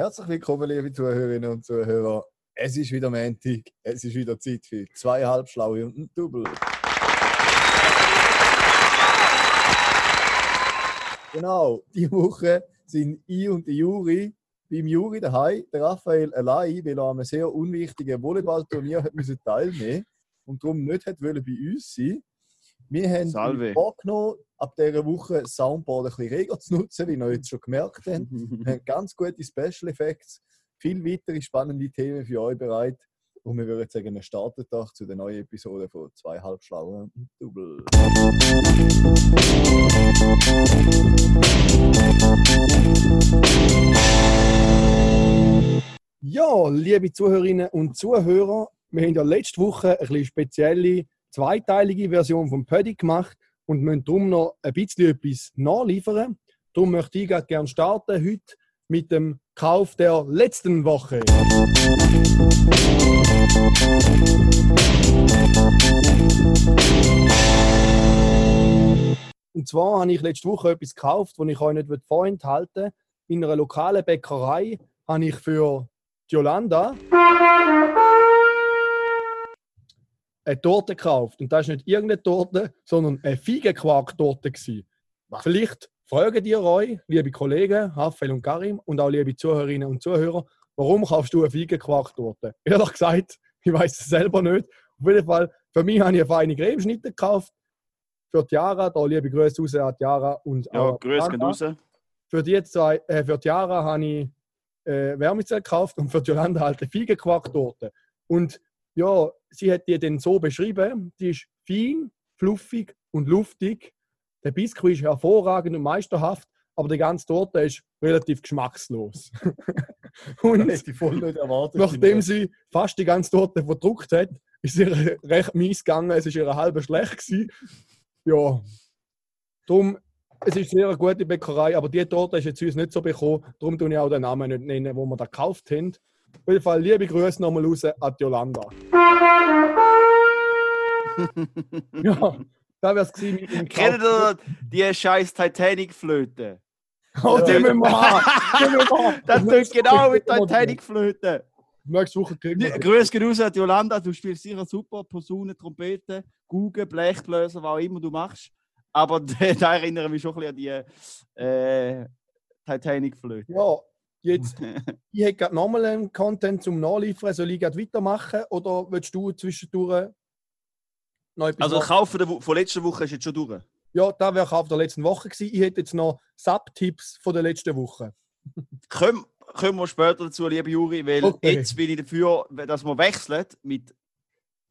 Herzlich willkommen, liebe Zuhörerinnen und Zuhörer. Es ist wieder Montag, es ist wieder Zeit für zweieinhalb Schlaue und ein Double. Genau, die Woche sind ich und der Juri beim Juri daheim, der Raphael allein, weil er an einem sehr unwichtigen Volleyballturnier hat müssen teilnehmen und darum nicht hat bei uns sein. Wir haben Salve. vorgenommen, ab dieser Woche Soundboard ein bisschen reger zu nutzen, wie ihr jetzt schon gemerkt habt. Wir haben ganz gute Special Effects, viele weitere spannende Themen für euch bereit. Und wir würden sagen, wir starten doch zu der neuen Episode von Zweieinhalb Schlaue und Double. Ja, liebe Zuhörerinnen und Zuhörer, wir haben ja letzte Woche eine bisschen spezielle zweiteilige Version vom Pödi gemacht und müssen darum noch ein bisschen etwas nachliefern. Darum möchte ich gerne starten heute mit dem Kauf der letzten Woche. Und zwar habe ich letzte Woche etwas gekauft, das ich euch nicht vorenthalten will. In einer lokalen Bäckerei habe ich für die Yolanda eine Torte gekauft. Und das ist nicht irgendeine Torte, sondern eine Feigenquark-Torte. Vielleicht fragen ihr euch, liebe Kollegen, Rafael und Karim und auch liebe Zuhörerinnen und Zuhörer, warum kaufst du eine Feigenquark-Torte? Ehrlich gesagt, ich weiß es selber nicht. Auf jeden Fall, für mich habe ich eine feine Cremeschnitte gekauft. Für die Jara, da liebe Grüße raus an die Jara und Ja, auch grüß Sandra. geht raus. Für die, zwei, äh, für die Jara habe ich äh, Wärmezell gekauft und für die Jolanda halt eine Feigenquarktorte. Und ja, sie hat die dann so beschrieben, die ist fein, fluffig und luftig. Der Biskuit ist hervorragend und meisterhaft, aber die ganze Torte ist relativ geschmackslos. und nachdem sie fast die ganze Torte verdruckt hat, ist ihr recht mies gegangen. Es ist ihr halb schlecht gewesen. Ja, darum, es ist sehr eine gute Bäckerei, aber die Torte ist jetzt uns nicht so bekommen. Darum tue ich auch den Namen nicht nennen, wo wir da gekauft haben. Auf jeden Fall liebe Grüße nochmal raus an die Yolanda. ja, das wäre es gewesen mit dem Kennt ihr die scheiß Titanic-Flöte? Oh, die müssen wir haben. Die müssen wir haben. Das tut genau mit Nächste Titanic-Flöte. Woche kriegen wir. Grüß geht raus an die Yolanda, du spielst sicher super Posaune, Trompete, Gugen, Blechbläser, was auch immer du machst. Aber da erinnere ich mich schon ein bisschen an die äh, Titanic-Flöte. Ja, jetzt, ich hätte gerade nochmal einen Content zum Nachliefern. Soll ich gerade weitermachen oder willst du zwischendurch noch etwas Also, nach- Kaufen der Wo- von letzter Woche ist jetzt schon durch. Ja, das wäre Kauf der letzten Woche gewesen. Ich hätte jetzt noch Sub-Tipps von der letzten Woche. Kommen, kommen wir später dazu, liebe Juri, weil Okay. jetzt bin ich dafür, dass wir wechseln mit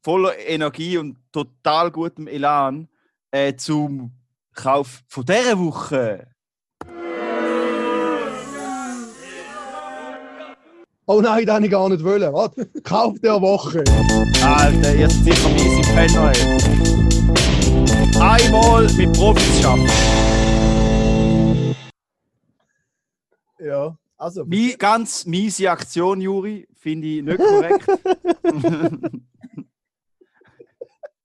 voller Energie und total gutem Elan äh, zum Kauf von dieser Woche. Oh nein, das habe ich gar nicht wollen. Warte, Kauf der Woche. Alter, ihr seid sicher miese Penner. ey. Einmal mit Profis schaffen. Ja, also. Mi ganz miese Aktion, Juri, finde ich nicht korrekt.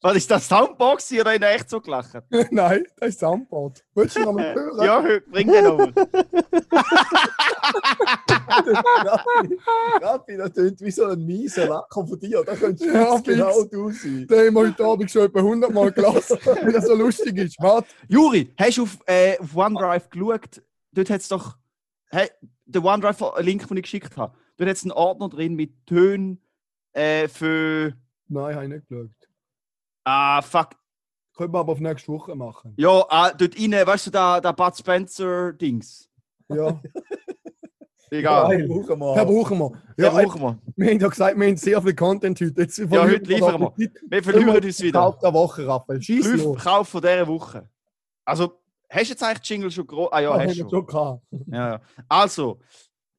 Was ist das Soundbox hier oder in echt so gelacht? nein, das ist Soundboard. Willst du noch mal hören? Ja, bring den over. Rappi, das klingt wie so ein mieser Lacher von dir. Da könntest du Ja, genau du sein. Den haben wir heute Abend schon etwa 100 Mal gelassen, weil das so lustig ist. Warte. Juri, hast du auf, äh, auf OneDrive geschaut? Dort hat es doch. Hey, der OneDrive-Link, den ich geschickt habe. Dort hat es einen Ordner drin mit Tönen äh, für. Nein, habe ich nicht geschaut. Ah, fuck. Können wir aber auf nächste Woche machen. Ja, ah, dort rein, weißt du, da, da Bud Spencer-Dings. Ja, Egal. Ja, brauchen wir. den brauchen wir. Ja, brauchen wir. wir haben ja gesagt, wir haben sehr viel Content heute. Jetzt Ja, heute liefern wir. Wir verlieren uns wieder. Kauf der Woche, Raphael. Schieß Fünf los. Kauf von dieser Woche. Also, hast du jetzt eigentlich Jingle schon groß? Ah ja, Ja, hast haben du schon. gehabt. Ja, ja. Also,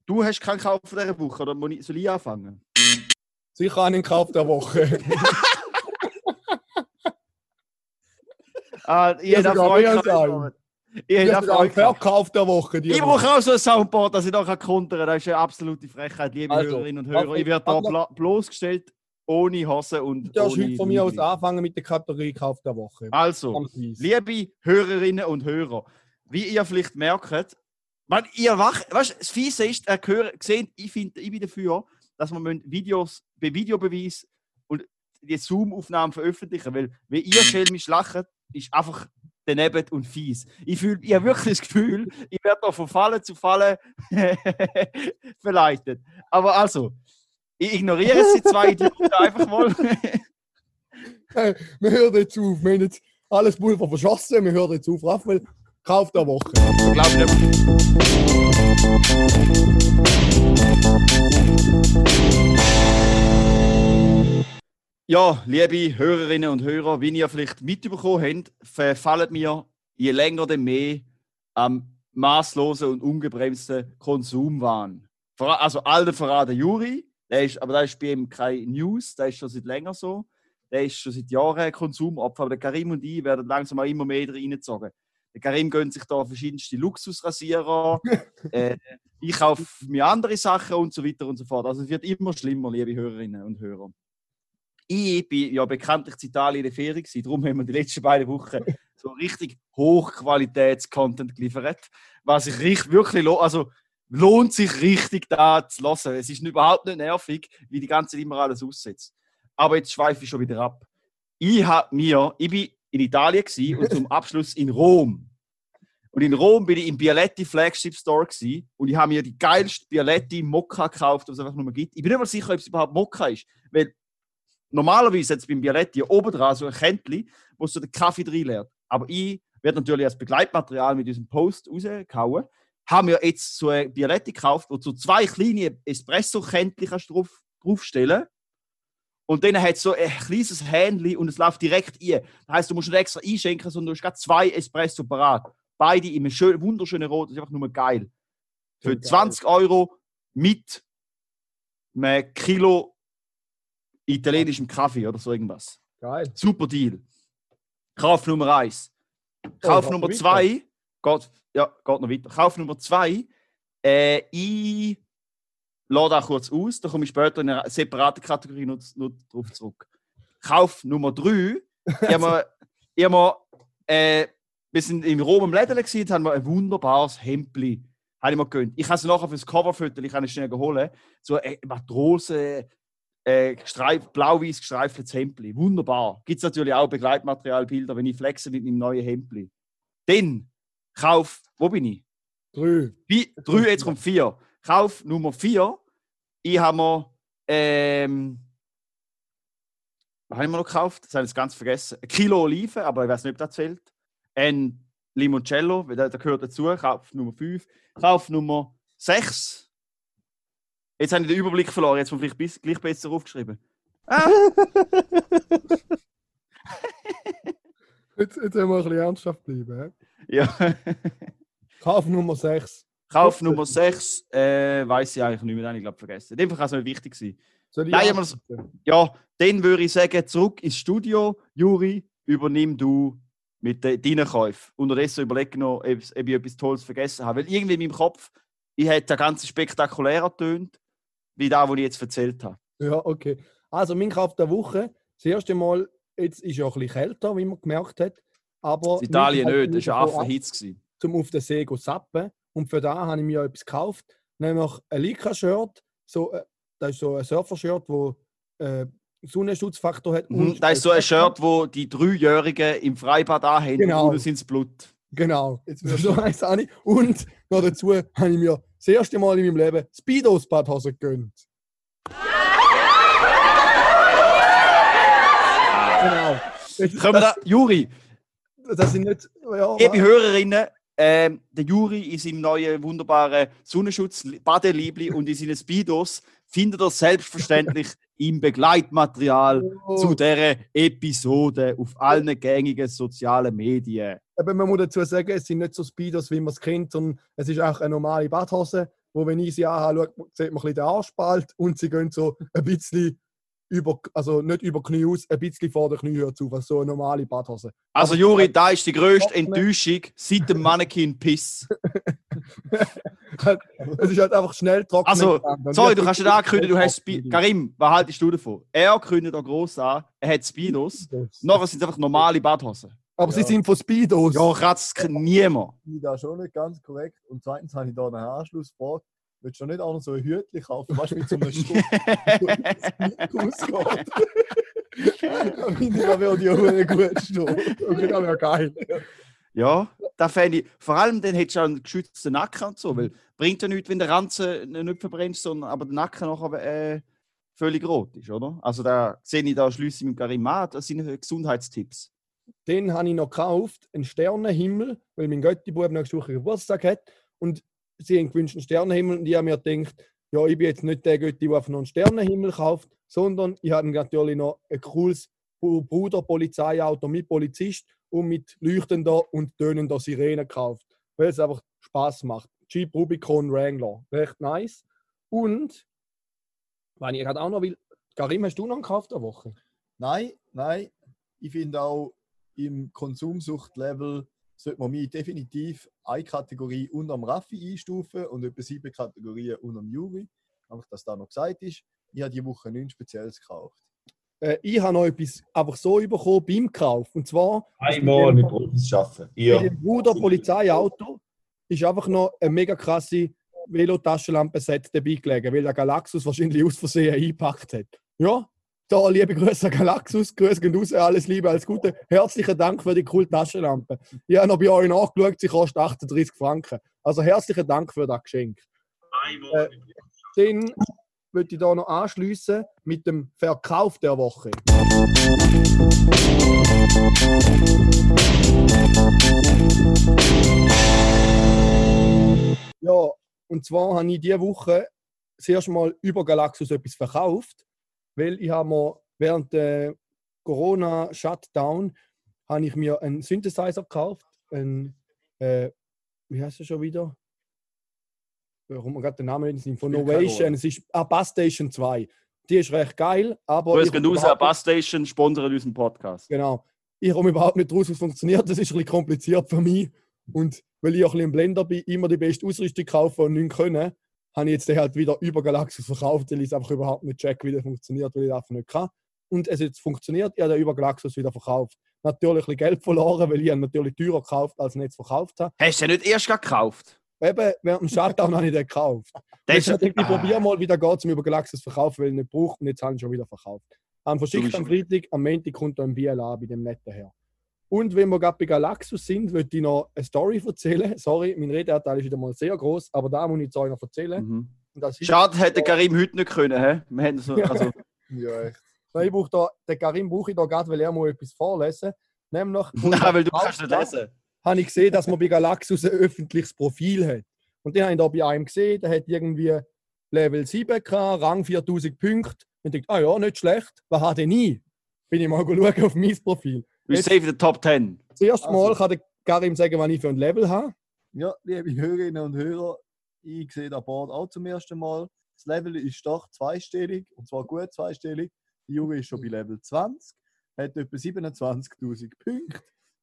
du hast keinen Kauf von dieser Woche, oder soll ich anfangen? Sicher einen Kauf der Woche. Ah, ich Freude mehr als gehabt. Ich Das hätte ist ein Freude gehabt. Verkauf der Woche. Ich brauche auch so ein Soundboard, dass ich da kann kontern kann. Das ist eine absolute Frechheit, liebe Also, Hörerinnen und Hörer. Ich werde da bloßgestellt, ohne Hose und Du darfst heute von mir aus anfangen mit der Kategorie Kauf der Woche. Also, liebe Hörerinnen und Hörer, wie ihr vielleicht merkt, Weil ihr wach, weißt das Fiese ist, er gehört, gesehen, ich, find, ich bin dafür, dass man Videos bei Videobeweis und die Zoom-Aufnahmen veröffentlichen, weil wenn ihr schelmisch lacht, ist einfach daneben und fies. Ich, fühl, ich habe wirklich das Gefühl, ich werde da von Falle zu Falle verleitet. Aber also, ich ignoriere die zwei Idioten einfach mal. Hey, wir hören jetzt auf. Wir haben jetzt alles Pulver verschossen. Wir hören jetzt auf. Raphael, kauf der Woche. Ich glaube nicht. Ja, liebe Hörerinnen und Hörer, wie ihr vielleicht mitbekommen habt, verfallen wir je länger, denn mehr am maßlosen und ungebremsten Konsumwahn. Also allen der Juri, der ist, aber da ist bei ihm keine News, der ist schon seit länger so. Der ist schon seit Jahren Konsumopfer, aber der Karim und ich werden langsam auch immer mehr reingezogen. Der Karim gönnt sich da verschiedenste Luxusrasierer, äh, ich kaufe mir andere Sachen und so weiter und so fort. Also es wird immer schlimmer, liebe Hörerinnen und Hörer. Ich bin ja bekanntlich in Italien in der Ferien gewesen, darum haben wir die letzten beiden Wochen so richtig Hochqualitäts-Content geliefert, was sich richtig, wirklich lo also lohnt sich richtig da zu hören. Es ist überhaupt nicht nervig, wie die ganze Zeit immer alles aussetzt. Aber jetzt schweife ich schon wieder ab. Ich habe mir, ich bin in Italien gewesen und zum Abschluss in Rom. Und in Rom bin ich im Bialetti Flagship Store gewesen, und ich habe mir die geilste Bialetti Mokka gekauft, was es einfach nur gibt. Ich bin nicht mal sicher, ob es überhaupt Mokka ist, weil normalerweise es beim Bialetti oben dran so ein Käntchen, wo so den Kaffee drin leert. Aber ich werde natürlich als Begleitmaterial mit diesem Post rausgehauen. Haben wir jetzt so ein Bialetti gekauft, wo so zwei kleine Espresso-Käntchen kannst du drauf, draufstellen und dann hat es so ein kleines Hähnchen und es läuft direkt ein. Das heisst, du musst nicht extra einschenken, sondern du hast gerade zwei Espresso parat. Beide in einem schön, wunderschönen Rot. Das ist einfach nur geil. Für Geil. 20 Euro mit einem Kilo italienischem Kaffee oder so irgendwas. Geil. Super Deal. Kauf Nummer eins. Kauf geht Nummer zwei. Geht, ja, geht noch weiter. Kauf Nummer zwei. Äh, ich lade da kurz aus. Da komme ich später in einer separaten Kategorie noch, noch drauf zurück. Kauf Nummer drei. Hab mir äh, wir sind in Rom im Läden gewesen, haben wir ein wunderbares Hemdli. Habe ich mir gegönnt. Ich habe es nachher fürs Coverfoto, ich kann es schnell holen. So eine Matrose, äh, gestreif, blau-weiß gestreiftes Hemdli. Wunderbar. Gibt es natürlich auch Begleitmaterialbilder, wenn ich flexe mit meinem neuen Hemdli. Dann kauf, wo bin ich? Drei. Wie, drei, jetzt kommt vier. Kauf Nummer vier. Ich habe mir, ähm, was haben wir noch gekauft? Das habe ich jetzt ganz vergessen. Ein Kilo Oliven, aber ich weiß nicht, ob das zählt. Ein Limoncello, der gehört dazu. Kauf Nummer 5. Kauf Nummer 6. Jetzt habe ich den Überblick verloren. Jetzt muss ich vielleicht gleich besser aufgeschrieben. Ah, Jetzt, jetzt haben wir ein bisschen ernsthaft bleiben. ja. Kauf Nummer 6. Kauf Nummer 6, äh, weiß ich eigentlich nicht mehr, den habe ich glaube vergessen. In dem Fall kann es nicht wichtig sein. Nein? Ja, dann würde ich sagen, zurück ins Studio. Juri, übernimm du mit de, deinen Käufen. Unterdessen überlege noch, ob, ob ich etwas Tolles vergessen habe. Weil irgendwie in meinem Kopf, ich hätte das Ganze spektakulärer tönt, wie das, was ich jetzt erzählt habe. Ja, okay. Also, mein Kauf der Woche. Das erste Mal, jetzt ist ja ein bisschen kälter, wie man gemerkt hat. Aber In Italien nicht, das war Affenhitz. gewesen. zum auf den See zu zappen. Und für da habe ich mir etwas gekauft, nämlich ein Leica-Shirt. So, äh, das ist so ein Surfer-Shirt, wo äh, Sonnenschutzfaktor hat. Mhm, und Das ist so ein Shirt, wo die Dreijährigen im Freibad anhaben Genau. und sind Blut. Genau, so heisst es auch nicht. Und noch dazu habe ich mir das erste Mal in meinem Leben Speedos Badhose gegönnt. Genau. Können wir da, Juri, Das, das sind nicht. Ja, liebe Hörerinnen, ähm, der Juri in seinem neuen wunderbaren Sonnenschutz Badeliebli und in seinen Speedos findet er selbstverständlich im Begleitmaterial Oh. zu dieser Episode auf allen gängigen sozialen Medien. Aber man muss dazu sagen, es sind nicht so Speedos, wie man es kennt, sondern es ist auch eine normale Badhose, wo, wenn ich sie anschaue, sieht man ein bisschen den Arschspalt und sie gehen so ein bisschen über, also nicht über Knie aus, ein bisschen vor der Kniehöhe zu, was so eine normale Badhose. Also Juri, da ist die grösste Trockene- Enttäuschung seit dem Mannequin Piss. Es ist halt einfach schnell trocken. Also, Sorry, du kannst nicht ankündigen, du hast. Speed. Karim, was haltest du davon? Er kündigt da gross an, er hat Speedos. Nachher sind es einfach normale Badhosen. Aber sie Ja. sind von Speedos. Ja, kratzt niemand. Ich da schon nicht ganz korrekt. Und zweitens habe ich da eine Anschlussfrage. Willst du nicht auch noch so ein Hütchen kaufen, weißt du, mit so einem Stoff, ausgeht? Da finde ich, ich auch einen gut stehen. Okay, das wäre geil. Ja, da fände ich. Vor allem dann hättest du auch einen geschützten Nacken und so, weil bringt ja nichts, wenn der Ranzen nicht verbrennst, sondern aber der Nacken nachher äh, völlig rot ist, oder? Also da sehe ich da ich mit Karim an, das sind Gesundheitstipps. Den habe ich noch gekauft, einen Sternenhimmel, weil mein Götti-Bub nächste Woche Geburtstag hat. Und sie haben gewünscht einen Sternenhimmel. Und ich habe mir gedacht, ja, ich bin jetzt nicht der Götti, der einfach noch einen Sternenhimmel kauft, sondern ich habe natürlich noch ein cooles Bruder-Polizeiauto mit Polizist und mit leuchtender und tönender Sirene gekauft, weil es einfach Spaß macht. Jeep Rubicon Wrangler. Recht nice. Und, wenn ich gerade auch noch will, Karim, hast du noch einen gekauft der Woche? Nein, nein. Ich finde auch im Konsumsuchtlevel sollte man mich definitiv eine Kategorie unter dem Raffi einstufen und etwa sieben Kategorien unter dem Juri. Einfach, dass da noch gesagt ist. Ich habe diese Woche nichts Spezielles gekauft. Äh, ich habe noch etwas einfach so bekommen beim Kauf. Und zwar Einmal mit Profis arbeiten. bei Ihr. dem Bruder Polizeiauto ist einfach noch eine mega krasse Velotaschenlampe-Set dabei gelegen, weil der Galaxus wahrscheinlich aus Versehen eingepackt hat. Ja, da liebe Grüße Galaxus, Grüße gehen raus, alles Liebe, alles Gute. Herzlichen Dank für die coole Taschenlampe. Ich habe noch bei euch nachgeschaut, sie kostet 38 Franken. Also herzlichen Dank für das Geschenk. Äh, Dann würde ich da noch anschließen mit dem Verkauf der Woche. Ja, und zwar habe ich diese Woche das erste Mal über Galaxus etwas verkauft, weil ich habe mir während der Corona-Shutdown habe ich mir einen Synthesizer gekauft, ein, äh, wie heißt er schon wieder? Kommt mir gerade den Sinn, von Spielt keine Novation, es ist ah, Bass Station 2. Die ist recht geil, aber... Grüß gehen komme raus, überhaupt nicht- Bus Station sponsert unseren Podcast. Genau. Ich komme überhaupt nicht raus, es funktioniert. Das ist ein bisschen kompliziert für mich. Und weil ich auch ein bisschen im Blender bin, immer die beste Ausrüstung kaufen und nicht können, habe ich jetzt den halt wieder über Galaxus verkauft, weil ich es einfach überhaupt nicht check, wie das funktioniert, weil ich das einfach nicht kann. Und es jetzt funktioniert, ich habe den über Galaxus wieder verkauft. Natürlich ein bisschen Geld verloren, weil ich ihn natürlich teurer gekauft als ich ihn jetzt verkauft habe. Hast du den nicht erst gekauft? Eben, während dem Shutdown habe ich den gekauft. Ich ist, ich Ah. probiere mal, wie der geht, zum über Galaxus verkaufen, weil ich ihn nicht brauche und jetzt habe ich ihn schon wieder verkauft. Am verschickt am Freitag, am Montag kommt er im BLA bei dem netten her. Und wenn wir gerade bei Galaxus sind, würde ich noch eine Story erzählen. Sorry, mein Redeanteil ist wieder mal sehr groß, aber da muss ich jetzt euch noch erzählen. Mhm. Schade, hätte Karim heute nicht können. He? Wir hätten so, also, Ja, echt. Nein, ich brauche da, den Karim brauche ich da gerade, weil er mal etwas vorlesen Nämlich, nein, weil du kannst nicht lesen. habe ich gesehen, dass man bei Galaxus ein öffentliches Profil hat. Und den habe ich da bei einem gesehen, der hat irgendwie Level 7 gehabt, Rang 4000 Punkte. Und ich dachte, ah ja, nicht schlecht, was hat er nie? Bin ich mal schauen auf mein Profil. Wir Jetzt- save the Top 10. Das erste Mal Also. kann der Karim sagen, was ich für ein Level habe. Ja, liebe Hörerinnen und Hörer, ich sehe das Board auch zum ersten Mal. Das Level ist doch zweistellig, und zwar gut zweistellig. Der Juri ist schon bei Level 20, hat etwa 27.000 Punkte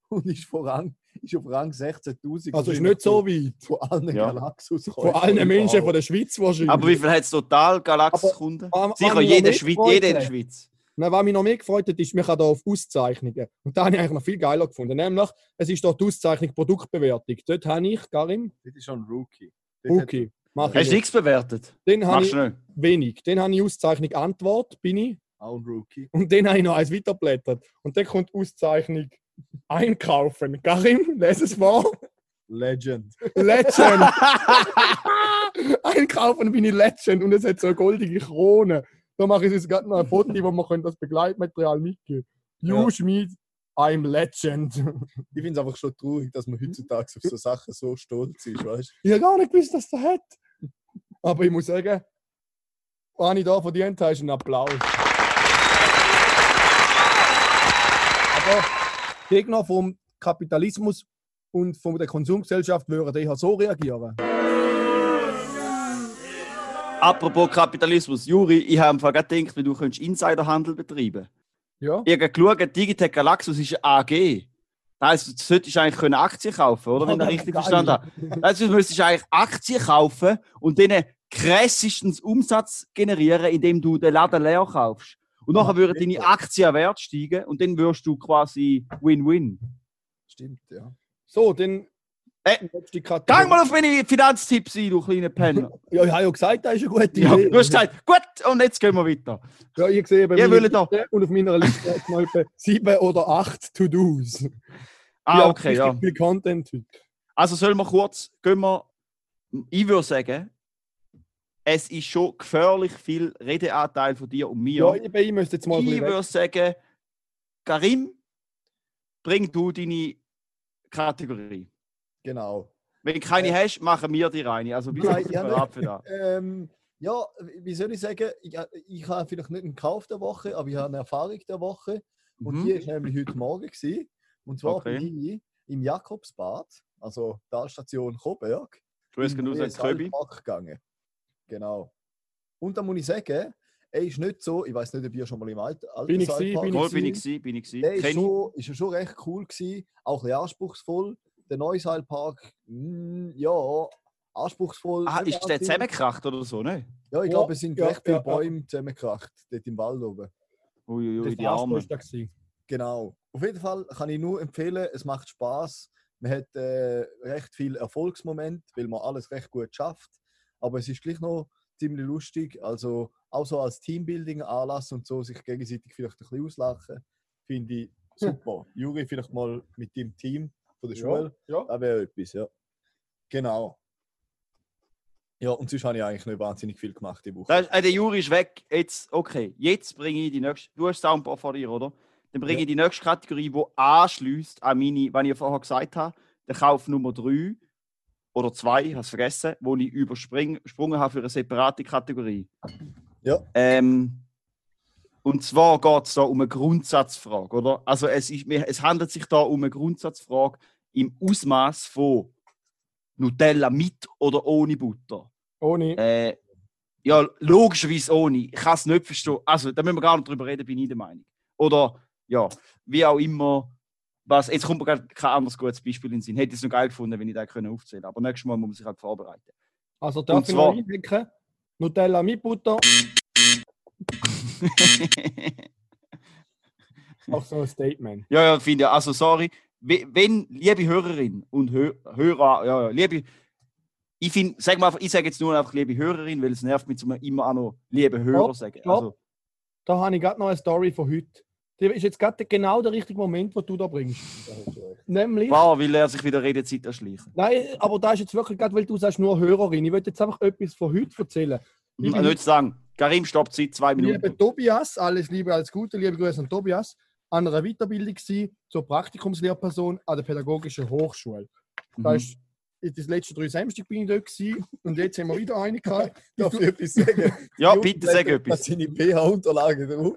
und ist, vor Rang, ist auf Rang 16.000. Also ist nicht so weit. Von allen Ja. Galaxus. Von allen Menschen von der Schweiz wahrscheinlich. Aber wie viel hat es total Galaxus-Kunden? Sicher, jeder, Schweiz, jeder in der Schweiz. Nein, was mich noch mehr gefreut hat, ist, wir kann da auf Auszeichnungen. Und da habe ich eigentlich noch viel geiler gefunden. Nämlich, es ist dort die Auszeichnung Produktbewertung. Dort habe ich, Karim, Das ist schon ein Rookie. Dort hat- okay, mache Hast du nicht. nichts bewertet? Den habe ich nicht? wenig. Den habe ich Auszeichnung Antwort, bin ich. Auch ein Rookie. Und den habe ich noch eins weiterblättert. Und dann kommt Auszeichnung Einkaufen. Karim, lese es vor. Legend. Legend. Einkaufen bin ich Legend und es hat so eine goldige Krone. Da mache ich jetzt gerade noch ein Foto, wo man das Begleitmaterial mitgeben You Ja. Schmied, I'm Legend. Ich finde es einfach schon traurig, dass man heutzutage auf so Sachen so stolz ist, weißt du? Ich habe gar nicht gewusst, dass das hat. Aber ich muss sagen, was ich da verdient habe, ist ein Applaus. Aber Gegner vom Kapitalismus und von der Konsumgesellschaft würden eher so reagieren. Apropos Kapitalismus, Juri, ich habe gerade gedacht, wie du könntest Insiderhandel betreiben Ja? Ich habe geschaut, Digitec Galaxus ist eine AG. Das heisst, du solltest eigentlich können Aktien kaufen, oder? Wenn ich Oh, das richtig geil. verstanden habe. Das heisst, du müsstest eigentlich Aktien kaufen und denen krassestens Umsatz generieren, indem du den Laden leer kaufst. Und nachher würden deine Aktien Wert steigen und dann wirst du quasi Win-Win. Stimmt, ja. So, dann. Äh. Gang mal auf meine Finanztipps ein, du kleiner Penner. Ja, ich habe ja gesagt, das ist eine gute Ja, Idee. du hast gesagt, gut, und jetzt gehen wir weiter. Ja, ich sehe bei wollt da. Und auf meiner Liste mal etwa sieben oder acht To-Dos. Ah, okay, ja. Viel Content heute. Also sollen wir kurz, gehen wir, ich würde sagen, es ist schon gefährlich viel Redeanteil von dir und mir. Ja, ich, ihm müsste jetzt mal ich würde sagen, Karim, bring du deine Kategorie. Genau. Wenn du keine Äh. hast, machen wir die reine. Also Nein, sind ja, bereit für das. Ähm, ja, wie soll ich sagen? Ich, ich habe vielleicht nicht einen Kauf der Woche, aber ich habe eine Erfahrung der Woche. Und Mhm. die ist nämlich heute Morgen. Gewesen. Und zwar Okay. bin ich im Jakobsbad, also Talstation Coburg, Grüß genug als Köbi. Gegangen. Genau. Und da muss ich sagen, er ist nicht so, ich weiß nicht, ob ihr schon mal im alten Bin ich Salzbach- bin ich bin ich bin ich. Der ist, Kenn ich. schon, ist ja schon recht cool gewesen, auch ein bisschen anspruchsvoll. Der Neuseilpark, mm, ja, anspruchsvoll. Ah, ist der zusammengekracht oder so, ne? Ja, ich Ja, glaube, es sind ja, recht viele ja, ja. Bäume zusammengekracht, dort im Wald oben. Uiuiui, Das die war Arme. Genau. Auf jeden Fall kann ich nur empfehlen, es macht Spaß. Man hat äh, recht viel Erfolgsmoment, weil man alles recht gut schafft. Aber es ist gleich noch ziemlich lustig. Also auch so als Teambuilding-Anlass und so sich gegenseitig vielleicht ein bisschen auslachen, finde ich super. Juri, vielleicht mal mit dem Team von der Schule. Ja. Das wäre etwas, ja. Genau. Ja, und sonst habe ich eigentlich nicht wahnsinnig viel gemacht die Woche. Da ist, äh, der Juri ist weg. Jetzt, okay, jetzt bringe ich die nächste. Du hast Soundbar vor dir, oder? Dann bringe Ja. ich die nächste Kategorie, die anschließt an meine, was ich vorher gesagt habe, der Kauf Nummer 3 oder 2, ich habe es vergessen, wo ich übersprungen habe für eine separate Kategorie. Ja. Ähm, und zwar geht es da um eine Grundsatzfrage, oder? Also es, ist, es handelt sich da um eine Grundsatzfrage im Ausmaß von Nutella mit oder ohne Butter. Ohne. Äh, ja, logischerweise ohne. Ich kann es nicht verstehen. Also, da müssen wir gar nicht drüber reden, bin ich der Meinung. Oder, ja, wie auch immer. Was, jetzt kommt mir gerade kein anderes gutes Beispiel in den Sinn. Hätte ich es noch geil gefunden, wenn ich das können aufzählen könnte. Aber nächstes Mal muss man sich halt vorbereiten. Also darf und ich zwar- einwirken? Nutella mit Butter. Auch so ein Statement. ja, ja, finde ich. Also, sorry. We- Wenn, liebe Hörerin und Hö Hörer, ja, ja, liebe. Ich finde, sag mal, ich sage jetzt nur einfach liebe Hörerin, weil es nervt mich, zu immer auch noch liebe Hörer sagen. stopp. Also, Da habe ich gerade noch eine Story von heute. Das ist jetzt gerade genau der richtige Moment, wo du da bringst. Nämlich. wow, will er sich wieder Redezeit erschleichen. Nein, aber da ist jetzt wirklich gerade, weil du sagst, nur Hörerin. Ich wollte jetzt einfach etwas von heute erzählen. Ich will nicht sagen, Karim stoppt Zeit zwei Minuten. Liebe Tobias, alles Liebe, alles Gute, liebe Grüße an Tobias. An einer Weiterbildung gewesen, zur Praktikumslehrperson an der Pädagogischen Hochschule. Da Mhm. ist, ist das letzte drei Samstag bin ich dort gewesen, und jetzt haben wir wieder eine gehabt. Darf ich etwas sagen? Ja, Die bitte sag etwas. hat seine PH-Unterlagen drauf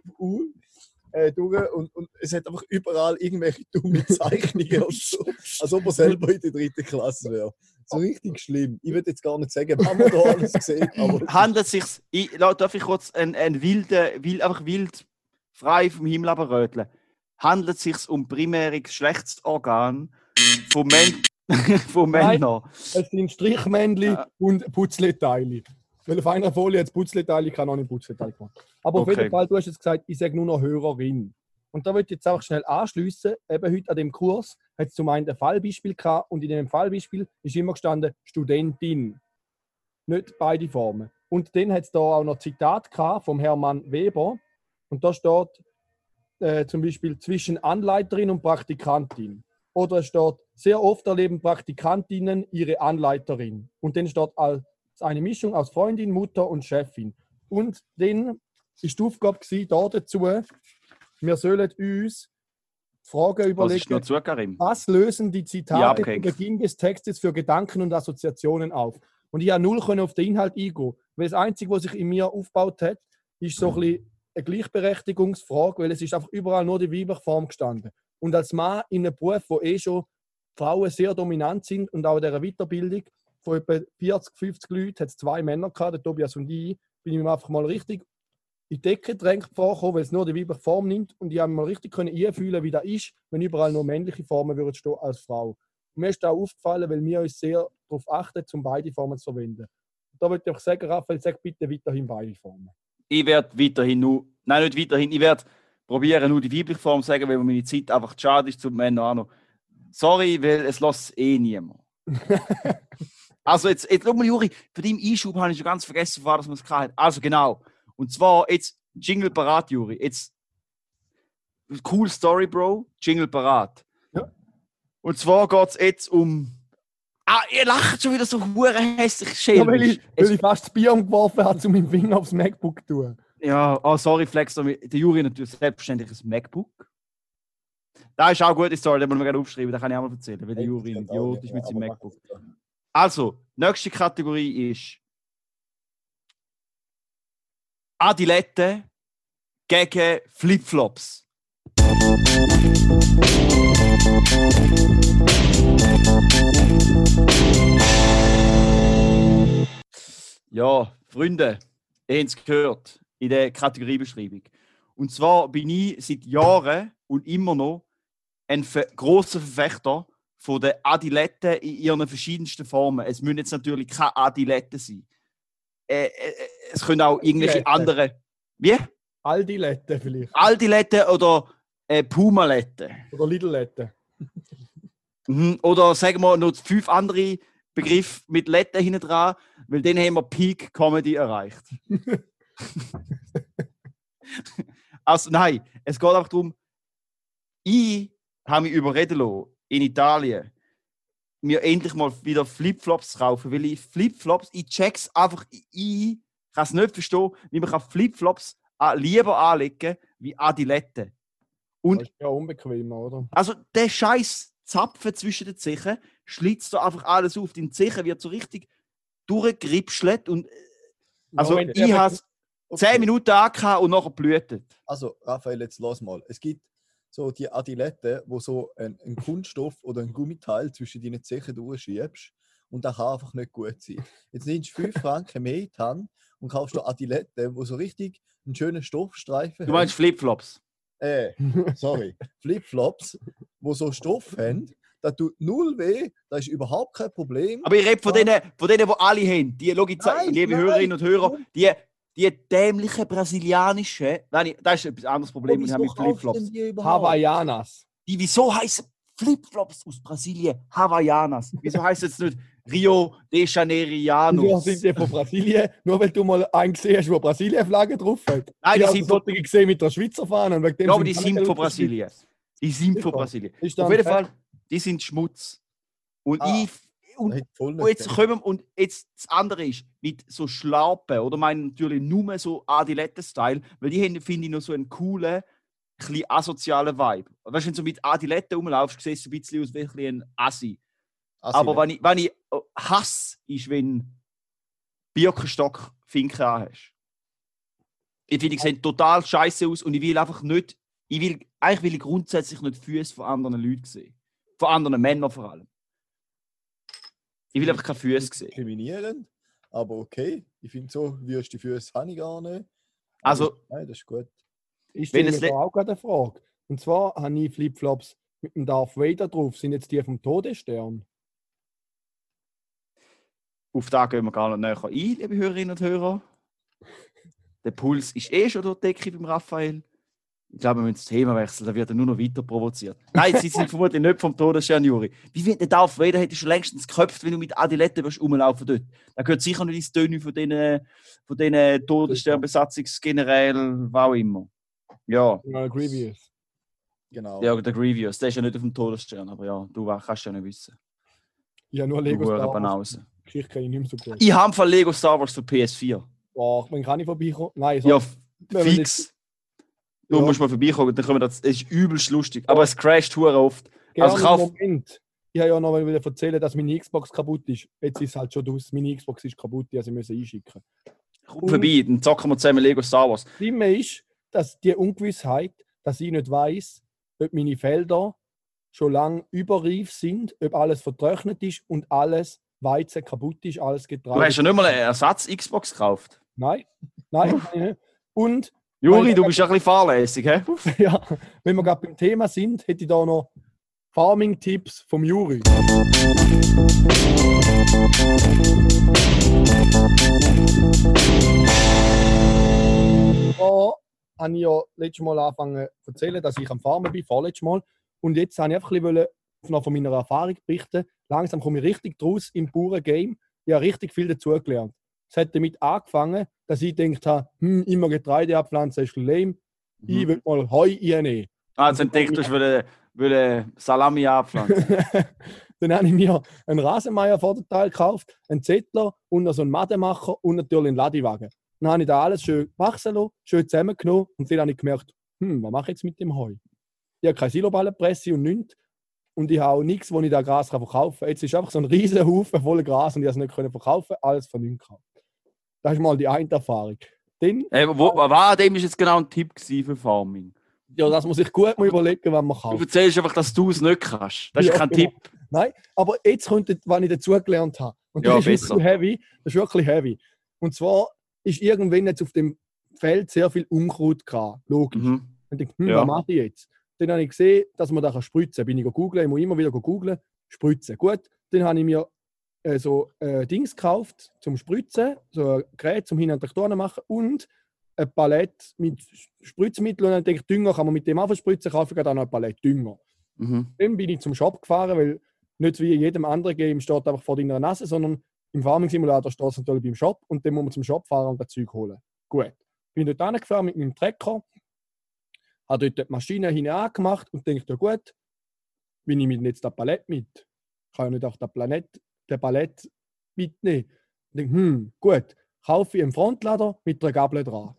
äh, durch und, und es hat einfach überall irgendwelche dumme Zeichnungen und so. Als ob er selber in der dritten Klasse wäre. So richtig schlimm. Ich würde jetzt gar nicht sagen, was man da alles gesehen aber Handelt sich, ich, darf ich kurz ein, ein wilde, wild, einfach wild frei vom Himmel röteln? Handelt es sich um primäre Geschlechtsorgan von, Men von. Männern? Es sind Strichmännchen Ja. und Putzleteile. Weil auf einer Folie jetzt Putzleteile, ich kann auch nicht Putzleteile gemacht. Aber auf Okay. jeden Fall, du hast jetzt gesagt, ich sage nur noch Hörerin. Und da würde ich jetzt auch schnell anschließen. Eben heute an dem Kurs hat es zum einen ein Fallbeispiel gehabt und in dem Fallbeispiel ist immer gestanden Studentin. Nicht beide Formen. Und dann hat es da auch noch Zitat gehabt vom Hermann Weber. Und da steht äh, zum Beispiel zwischen Anleiterin und Praktikantin. Oder es steht, sehr oft erleben Praktikantinnen ihre Anleiterin. Und dann steht als eine Mischung aus Freundin, Mutter und Chefin. Und dann ist die Aufgabe gewesen, da dazu, wir sollen uns Fragen überlegen, zu, was lösen die Zitate abgehängt. Beginn des Textes für Gedanken und Assoziationen auf? Und ich habe null können auf den Inhalt eingehen. Weil das Einzige, was sich in mir aufgebaut hat, ist so ein bisschen eine Gleichberechtigungsfrage, weil es ist einfach überall nur die weibliche Form gestanden. Und als Mann in einem Beruf, wo eh schon Frauen sehr dominant sind und auch in dieser Weiterbildung von etwa 40, 50 Leuten hat es zwei Männer gehabt, der Tobias und ich, bin ich mir einfach mal richtig in die Decke gedrängt vorgekommen, weil es nur die weibliche Form nimmt und ich habe mal richtig können einfühlen, wie das ist, wenn überall nur männliche Formen würden stehen als Frau. Und mir ist das auch aufgefallen, weil wir uns sehr darauf achten, um beide Formen zu verwenden. Und da würde ich auch sagen, Raphael, sag bitte weiterhin beide Formen. Ich werde weiterhin nur, nein, nicht weiterhin, ich werde probieren, nur die weibliche Form zu sagen, weil meine Zeit einfach zu schade ist, zu Männern auch noch Sorry, weil es lässt eh niemand. also jetzt, jetzt schau mal, Juri, bei deinem Einschub habe ich schon ganz vergessen, war, dass man es hat. Also genau. Und zwar jetzt Jingle parat, Juri. Jetzt cool Story, Bro. Jingle parat. Ja. Und zwar geht es jetzt um. Ah, ihr lacht schon wieder so hure hässlich Ja, weil, ich, weil ich fast das Bier umgeworfen habe, um meinen Finger aufs MacBook zu tun. Ja, oh, sorry, Flex. Der Juri hat natürlich selbstverständlich ein MacBook. Da ist auch eine gute Story, den muss man gerne aufschreiben, da kann ich auch mal erzählen, weil der Juri ein Idiot ist mit seinem MacBook. Also, nächste Kategorie ist Adilette gegen Flipflops. Ja, Freunde, ihr habt es gehört in der Kategoriebeschreibung. Und zwar bin ich seit Jahren und immer noch ein ver grosser Verfechter von den Adiletten in ihren verschiedensten Formen. Es müssen jetzt natürlich keine Adiletten sein. Äh, äh, äh, es können auch irgendwelche Adiletten. andere. Wie? Aldi-Lette vielleicht. Aldiletten oder äh, Pumaletten. Oder Lidl-Lette. Mhm. Oder sagen wir noch fünf andere Begriffe mit Letten hinten dran, weil dann haben wir Peak Comedy erreicht. also nein, es geht einfach darum, ich habe mich überreden lassen, in Italien mir endlich mal wieder Flipflops zu kaufen, weil ich Flipflops, ich check's einfach, ich, ich kann es nicht verstehen, wie man kann Flipflops lieber anlegen wie Adilette. Und Das ist ja unbequemer, oder? also der scheiß Zapfen zwischen den Zechen schlitzt da einfach alles auf. Dein Zechen wird so richtig durchgeripschelt und äh, also Nein, ich habe es Okay. 10 Minuten angehabt und nachher blühtet. Also, Raphael, jetzt lass mal. Es gibt so die Adilette, wo so ein, ein Kunststoff oder ein Gummiteil zwischen deinen Zechen durchschiebst und das kann einfach nicht gut sein. Jetzt nimmst du 5 Franken mehr in die Hand und kaufst du Adilette, wo so richtig einen schönen Stoffstreifen Du meinst Flipflops? Äh, sorry. Flipflops, wo so Stoff haben, das tut null weh, das ist überhaupt kein Problem. Aber ich rede von Ja. denen, von denen, die alle haben. Die, zeig- Nein, liebe nein, Hörerinnen und Hörer, die, die dämlichen brasilianischen. Nein, das ist ein anderes Problem, ich habe mit Flipflops. Hawaiianas. Die, wieso heißen Flipflops aus Brasilien Hawaiianas? Wieso heißt es nicht Rio de Wieso Janeiro? sind die von Brasilien? Nur weil du mal einen gesehen hast, wo Brasilien-Flagge drauf hat. Nein, die sind von, gesehen mit der Schweizer Fahne. Und ja, aber die sind von. Brasilien. Die sind von. Brasilien. Auf jeden. Fall, die sind Schmutz. Und Ah. ich. Und, und jetzt kommen und jetzt das andere ist mit so Schlaupen oder meinen natürlich nur so Adiletten-Style, weil die haben, finde ich, noch so einen coolen, ein bisschen asozialen Vibe. Weißt du, wenn du so mit Adiletten rumlaufst, siehst du ein bisschen aus wie ein Assi. Assi, Aber ne? wenn ich, wenn ich Hass ist, wenn Birkenstock Finken hast. Ich finde, die sehen total scheiße aus und ich will einfach nicht, ich will, eigentlich will ich grundsätzlich nicht die Füße von anderen Leuten sehen. Von anderen Männern vor allem. Ich will einfach keine Füße sehen. diskriminierend, aber okay. Ich finde so, wüste Füße habe ich gar nicht. Also- Nein, das ist gut. Ich stelle mir auch gerade eine Frage. Und zwar habe ich Flipflops mit dem Darth Vader drauf. Sind jetzt die vom Todesstern? Auf da gehen wir gar nicht näher ein, liebe Hörerinnen und Hörer. Der Puls ist eh schon durch die Decke beim Raphael. Ich glaube, wir müssen das Thema wechseln, da wird er nur noch weiter provoziert. Nein, sie sind vermutlich nicht vom Todesstern, Juri. Wie wird der Darth Vader hätte schon längstens geköpft, wenn du mit Adilette wirst rumlaufen dort. Da gehört sicher nicht ins Töne von diesen, von diesen Todessternbesatzungsgenerälen, was auch immer. Ja, Ja, Grievous. Genau. ja, der Grievous, der ist ja nicht auf dem Todesstern, aber ja, du kannst ja nicht wissen. Habe nur Du Lego Geschichte kenne ich nicht mehr so gut. Ich habe Fall Lego Star Wars für PS4. Boah, wann kann ich vorbeikommen? Nein, so, Ja, fix. Du Ja. musst mal vorbeikommen, dann können wir das. Es ist übelst lustig. Aber es crasht hure oft. gerne also kauf- Moment. Ich habe ja noch mal erzählen, dass meine Xbox kaputt ist. Jetzt ist es halt schon draus. Meine Xbox ist kaputt, also ich müssen einschicken. Komm Und- vorbei, dann zocken wir zusammen Lego Star Wars. Das Schlimme ist, dass die Ungewissheit, dass ich nicht weiß, ob meine Felder schon lange überreif sind, ob alles vertrocknet ist und alles Weizen kaputt ist, alles Du Getreide. hast ja nicht mal einen Ersatz Xbox gekauft. Nein, nein, nein. Und Juri, du bist ja ein bisschen fahrlässig, hä? ja, wenn wir gerade beim Thema sind, hätte ich da noch Farming-Tipps vom Juri. Da habe ich ja letztes Mal angefangen zu erzählen, dass ich am Farmen bin, vorletztes Mal. Und jetzt habe ich einfach ein bisschen noch von meiner Erfahrung berichten. Langsam komme ich richtig draus im puren Game. Ich habe richtig viel dazugelernt. Es hat damit angefangen, dass ich gedacht habe, hm, immer Getreide abpflanzen ist lame. Ich Mhm. will mal Heu reinnehmen. Ah, jetzt entdeckt du, ich will, will Salami abpflanzen. dann habe ich mir einen Rasenmeier Vorderteil gekauft, einen Zettler und so einen Mademacher und natürlich einen Ladiwagen. Dann habe ich da alles schön wachsen lassen, schön zusammengenommen und dann habe ich gemerkt, hm, was mache ich jetzt mit dem Heu? Ich habe keine Siloballenpresse und nichts. Und ich habe auch nichts, wo ich da Gras kann verkaufen kann. Jetzt ist einfach so ein riesen Haufen voller Gras und ich habe es nicht können verkaufen, alles von nichts gekauft. Das ist mal die eine Erfahrung. Dann, Hey, wo, an dem ist jetzt genau ein Tipp für Farming? ja, das muss ich gut mal überlegen, was man Du kauft. erzählst einfach, dass du es nicht kannst. Das ist Ja, kein genau. Tipp. Nein, aber jetzt kommt, was ich dazugelernt habe. Und Ja, das ist besser. wirklich heavy. Das ist wirklich heavy. Und zwar ist irgendwann jetzt auf dem Feld sehr viel Unkraut gehabt. Logisch. Mhm. Und ich dachte, hm, Ja. was mache ich jetzt? Dann habe ich gesehen, dass man da spritzen kann. Bin ich googeln, ich muss immer wieder googeln, spritzen. Gut, dann habe ich mir äh, so äh, Dings gekauft zum Spritzen, so ein Gerät zum Hin- und Traktoren machen und eine Palette mit Spritzmittel. Und dann denke ich, Dünger kann man mit dem auch spritzen, kaufe ich gerade auch noch eine Palette Dünger. Mhm. Dann bin ich zum Shop gefahren, weil nicht wie in jedem anderen Game steht einfach vor deiner Nase, sondern im Farming Simulator steht es natürlich beim Shop und dann muss man zum Shop fahren und das Zeug holen. Gut. Bin dort angefahren mit meinem Trecker, habe dort die Maschine hinein angemacht und denke, ja gut, wie nehme ich denn jetzt das Palett mit? Ich kann ja nicht auch das Planet, den Palett mitnehmen. Und denke, hm, gut, kaufe ich einen Frontlader mit einer Gabel dran.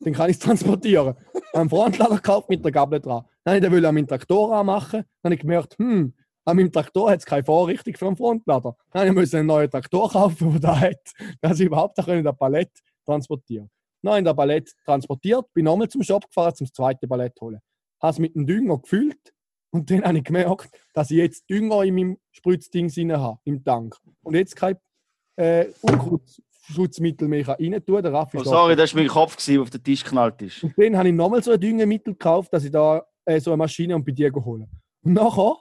Dann kann ich es transportieren. einen Frontlader gekauft mit einer Gabel dran. Dann wollte ich an meinen Traktor anmachen. Dann habe ich gemerkt, hm, an meinem Traktor hat es keine Vorrichtung für einen Frontlader. Dann musste ich einen neuen Traktor kaufen, der da hat, dass ich überhaupt das Palett transportieren Dann ich das Palett transportiert, bin nochmal zum Shop gefahren, um das zweite Palett zu holen. Habe es mit dem Dünger gefüllt und dann habe ich gemerkt, dass ich jetzt Dünger in meinem Spritzding drin habe, im Tank. Und jetzt kein äh, Unkrautschutzmittel mehr rein tun. Der Raffi Oh, sorry, das war mein Kopf, der auf den Tisch geknallt ist. und dann habe ich nochmal so ein Düngemittel gekauft, dass ich da äh, so eine Maschine und bei dir holen. Und nachher,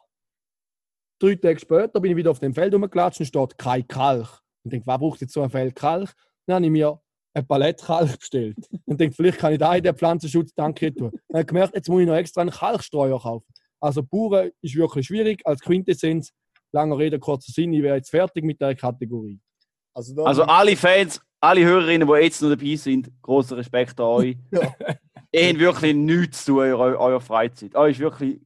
drei Tage später, bin ich wieder auf dem Feld rumgelatscht und steht kein Kalk. Und denke, was braucht jetzt so ein Feld Kalk? Dann habe ich mir ein Palett Kalk bestellt. Und denke, vielleicht kann ich da in den Pflanzenschutz tun. Dann habe ich gemerkt, jetzt muss ich noch extra einen Kalkstreuer kaufen. Also Bauern ist wirklich schwierig. Als Quintessenz, langer Rede, kurzer Sinn, ich wäre jetzt fertig mit der Kategorie. Also, Also alle Fans, alle Hörerinnen, die jetzt noch dabei sind, großer Respekt an euch. Ja. Ihr habt wirklich nichts zu tun in eurer, eurer Freizeit. Euch ist wirklich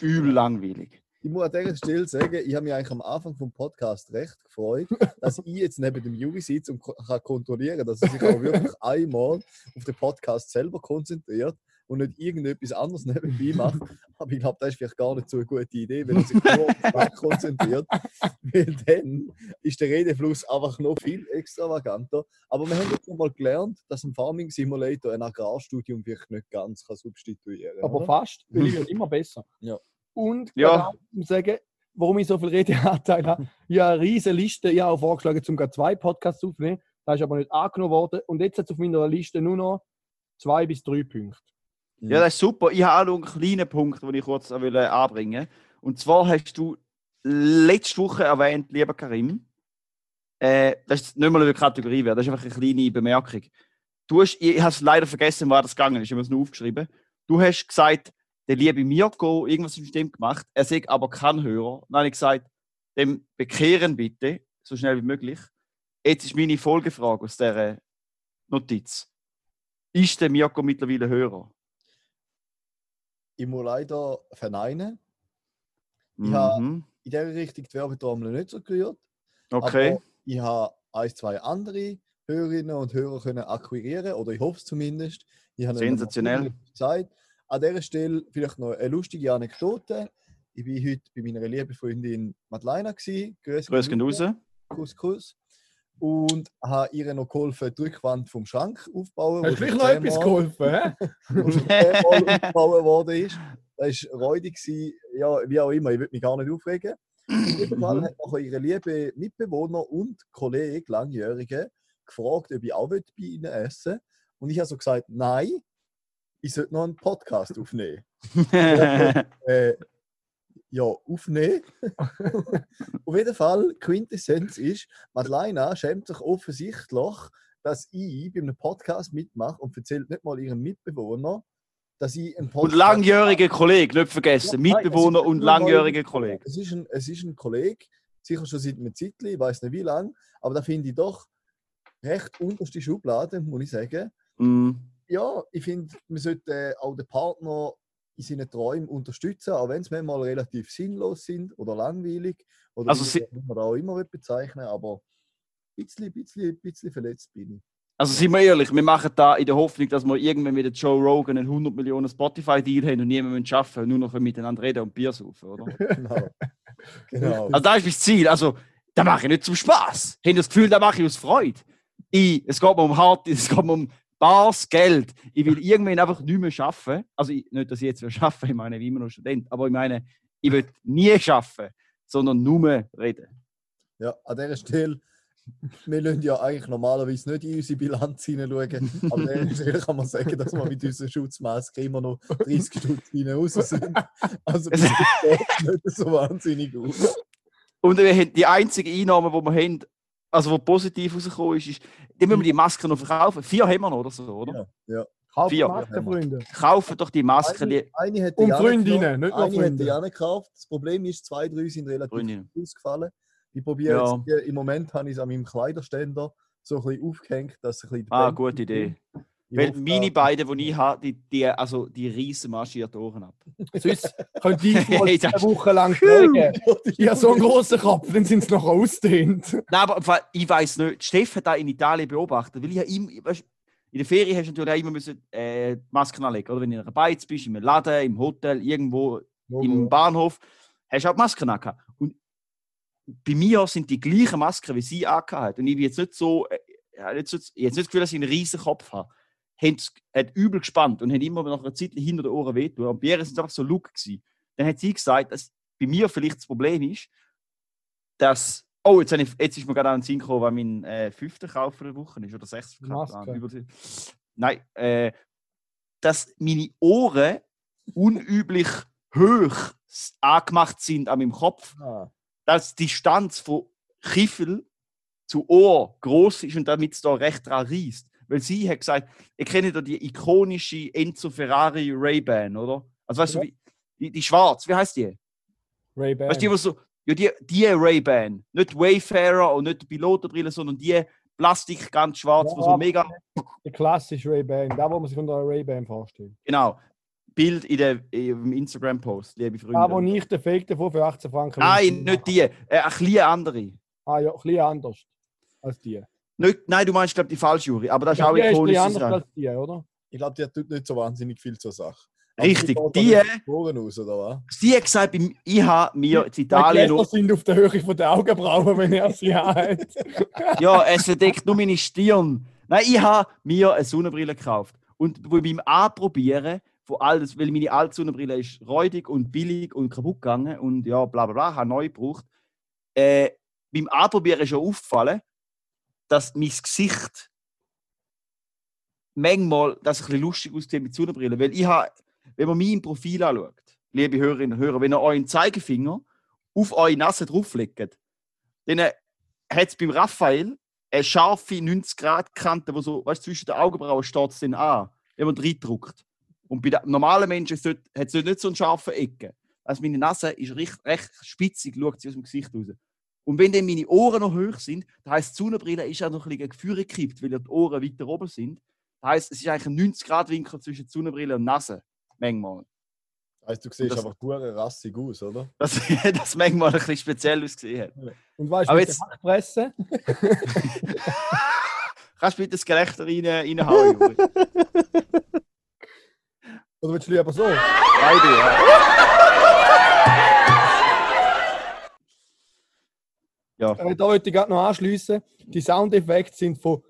übel langweilig. Ich muss an dieser Stelle sagen, ich habe mich eigentlich am Anfang vom Podcast recht gefreut, dass ich jetzt neben dem Juri sitze und kann kontrollieren dass er sich auch wirklich einmal auf den Podcast selber konzentriert und nicht irgendetwas anderes nebenbei macht. Aber ich glaube, das ist vielleicht gar nicht so eine gute Idee, wenn er sich nur auf das konzentriert. Weil dann ist der Redefluss einfach noch viel extravaganter. Aber wir haben jetzt mal gelernt, dass ein Farming Simulator ein Agrarstudium vielleicht nicht ganz kann substituieren kann. Aber oder? fast, weil ich werde immer besser. Ja. Und Ja. ich muss sagen, warum ich so viel Redeanteil habe, ich habe eine riesige Liste. Ich habe auch vorgeschlagen, zum zwei Podcasts aufzunehmen. Das ist aber nicht angenommen worden. Und jetzt hat es auf meiner Liste nur noch zwei bis drei Punkte. Ja, das ist super. Ich habe auch noch einen kleinen Punkt, den ich kurz äh, anbringen will. Und zwar hast du letzte Woche erwähnt, lieber Karim, äh, das ist nicht mal eine Kategorie, das ist einfach eine kleine Bemerkung. Du hast, ich habe es leider vergessen, war das gegangen ist, ich habe es nur aufgeschrieben. Du hast gesagt, der liebe Mirko irgendwas im System gemacht, er sagt aber kein Hörer. Dann habe ich gesagt, dem bekehren bitte, so schnell wie möglich. Jetzt ist meine Folgefrage aus dieser Notiz. Ist der Mirko mittlerweile Hörer? Ich muss leider verneinen. Ich habe- Mhm. In dieser Richtung die Werbetrommel nicht so gerührt. Okay. Aber ich habe ein, zwei andere Hörerinnen und Hörer können akquirieren oder ich hoffe es zumindest. Habe Sensationell. gesagt. An dieser Stelle vielleicht noch eine lustige Anekdote. Ich war heute bei meiner lieben Freundin Madeleine. Grüß, Grüß raus. Kuss, Kuss. Und habe ihr noch geholfen, die Rückwand vom Schrank aufbauen. Hast du vielleicht noch etwas geholfen? hä? zehnmal aufgebaut worden ist. Das war räudig. Ja, wie auch immer, ich will mich gar nicht aufregen. Auf jeden Fall hat nachher ihre liebe Mitbewohner und Kollege, Langjährige, gefragt, ob ich auch bei ihnen essen will. Und ich habe so gesagt, nein, ich sollte noch einen Podcast aufnehmen. Äh, ja, aufnehmen. Auf jeden Fall, Quintessenz ist, Madeleine schämt sich offensichtlich, dass ich bei einem Podcast mitmache und erzählt nicht mal ihrem Mitbewohner, dass ich einen Und Podcast- langjähriger Kollege, nicht vergessen. Ja, nein, Mitbewohner ist und langjähriger Kollege. Es ist ein, es ist ein Kollege, sicher schon seit einem Zeitchen, ich weiß nicht wie lange, aber da finde ich doch recht unterste Schublade, muss ich sagen. Mm. Ja, ich finde, man sollte auch den Partner in seinen Träumen unterstützen, auch wenn es manchmal relativ sinnlos sind oder langweilig oder Also wie man auch immer bezeichnen aber ein bisschen, bisschen, bisschen verletzt bin ich. Also sind wir ehrlich, wir machen da in der Hoffnung, dass wir irgendwann mit Joe Rogan einen 100 Millionen Spotify-Deal haben und niemand arbeiten und nur noch miteinander reden und Bier saufen, oder? Genau. genau. Also das ist mein Ziel. Also, da mache ich nicht zum Spaß. Ich habe das Gefühl, da mache ich aus Freude. Ich, es geht mir um hart, es geht mir um Geld. Ich will irgendwann einfach nicht mehr arbeiten. Also ich, nicht, dass ich jetzt will arbeiten, ich meine, wie immer noch Student, aber ich meine, ich will nie arbeiten, sondern nur reden. Ja, an dieser Stelle, wir lassen ja eigentlich normalerweise nicht in unsere Bilanz hineinschauen, aber an dieser Stelle kann man sagen, dass wir mit unseren Schutzmasken immer noch 30 Stutz hinein raus sind. Also das sieht nicht so wahnsinnig aus. Und wir haben die einzige Einnahme, die wir haben, also die positiv rausgekommen ist, ist, müssen wir die Masken noch verkaufen. Vier haben wir noch oder so, oder? Ja, ja. Kauft Vier. Masken, Freunde. Kaufen doch die Masken, Eine, die eine hat Und Freundinnen, nicht nur eine Freunde. hat Jana gekauft. Das Problem ist, zwei, drei sind relativ Freundinnen. ausgefallen. Ich probiere Ja. jetzt, die- im Moment habe ich es an meinem Kleiderständer so ein bisschen aufgehängt, dass es ein bisschen Ah, gute Idee. ist. Weil meine beiden, die ich habe, die, die, also die reissen marschiert Ohren ab. Sonst könnt ihr mal Hey, eine das- Woche lang tragen. Ich habe so einen großen Kopf, dann sind sie noch ausdehnt. Nein, aber ich weiß nicht, Steff hat da in Italien beobachtet, weil ich ja immer, weißt, in der Ferien hast du natürlich auch immer müssen, äh, die Masken anlegen, oder? Wenn du in einer Beiz bist, im Laden, im Hotel, irgendwo im Bahnhof, hast du auch die Masken angehabt. Und bei mir sind die gleichen Masken, wie sie angehabt Und ich bin jetzt nicht so, äh, nicht habe jetzt nicht das Gefühl, dass ich einen riesen Kopf habe. Haben hat übel gespannt und haben immer nach einer Zeit hinter den Ohren wehtun. Und bei ihr sind es einfach so Look gewesen. Dann hat sie gesagt, dass bei mir vielleicht das Problem ist, dass. Oh, jetzt, ich, jetzt ist mir gerade an den Sinn gekommen, weil mein äh, fünfter Kauf der Woche ist oder sechster Kauf. Ah, Nein, äh, dass meine Ohren unüblich hoch angemacht sind an meinem Kopf. Ah, Dass die Distanz von Kiffel zu Ohr groß ist und damit es da recht dran reißt. Weil sie hat gesagt, ihr kennt ja die ikonische Enzo Ferrari Ray-Ban, oder? Also weißt Ja. du, wie, die, die schwarz, wie heißt die? Ray-Ban. Weißt du, die, was so, ja, die, die Ray-Ban, nicht Wayfarer und nicht die Pilotenbrille, sondern die Plastik ganz schwarz, Ja, wo so mega, Der klassische Ray-Ban, da wo man sich unter einer Ray-Ban vorstellt. genau, Bild in der, im Instagram-Post, liebe Freunde. Wo nicht der Fake davon für 18 Franken. Nein, nicht die, äh, ein bisschen andere. Ah ja, ein bisschen anders als die. Nicht, nein, du meinst, glaube die falsche Jury, aber das ist auch die ikonisch. das anders die, oder? ich glaube, die tut nicht so wahnsinnig viel zur Sache. Richtig, die- aus, oder was? Sie hat gesagt, beim- ich habe mir in Die Italien nur, sind auf der Höhe von der Augenbrauen, wenn er sie hat. ja, es verdeckt nur meine Stirn. Nein, ich habe mir eine Sonnenbrille gekauft. Und wo beim Anprobieren von alles, weil meine alte Sonnenbrille ist räudig und billig und kaputt gegangen und ja, bla bla bla, habe neu gebraucht. Äh, beim Anprobieren ist schon aufgefallen, dass mein Gesicht manchmal das ein bisschen lustig aussieht mit Sonnenbrille. Weil ich habe, wenn man mein Profil anschaut, liebe Hörerinnen und Hörer, wenn ihr euren Zeigefinger auf eure Nase drauflegt, dann hat es beim Raphael eine scharfe 90-Grad-Kante, die so, weißt, zwischen den Augenbrauen steht es dann an, wenn man reindrückt. Und bei normalen Menschen hat es nicht so eine scharfe Ecke. Also meine Nase ist recht, recht spitzig, schaut sie aus dem Gesicht raus. Und wenn dann meine Ohren noch hoch sind, das heisst, die Sonnenbrille ist auch noch ein bisschen Gefühl gekippt, weil ja die Ohren weiter oben sind. Das heisst, es ist eigentlich ein 90-Grad-Winkel zwischen Sonnenbrille und Nase. Manchmal. Also, du siehst das- einfach pure rassig aus, oder? Das, das manchmal ein bisschen speziell ausgesehen hat. Und weißt du, Aber jetzt- der Hackpresse? Kannst du bitte das Gelächter rein, reinhauen? Oder willst du lieber so? Beide, ja. Ja, Äh, Da wollte ich gerade noch anschließen. Die Soundeffekte sind von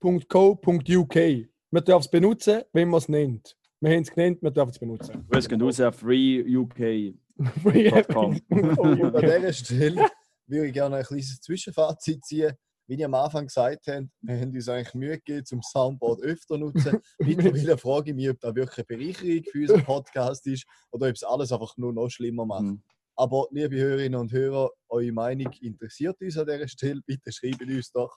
freefx.co.uk. Man darf es benutzen, wenn man es nennt. Wir haben es genannt, wir dürfen es benutzen. Grüß gehen raus auf Free UK. freefx.co.uk. Und an dieser Stelle würde ich gerne ein kleines Zwischenfazit ziehen. Wie ich am Anfang gesagt habe, wir haben uns eigentlich Mühe gegeben, zum Soundboard öfter zu nutzen. Mittlerweile frage ich mich, ob das wirklich eine Bereicherung für unseren Podcast ist oder ob es alles einfach nur noch schlimmer macht. Aber liebe Hörerinnen und Hörer, eure Meinung interessiert uns an dieser Stelle. Bitte schreibt uns doch,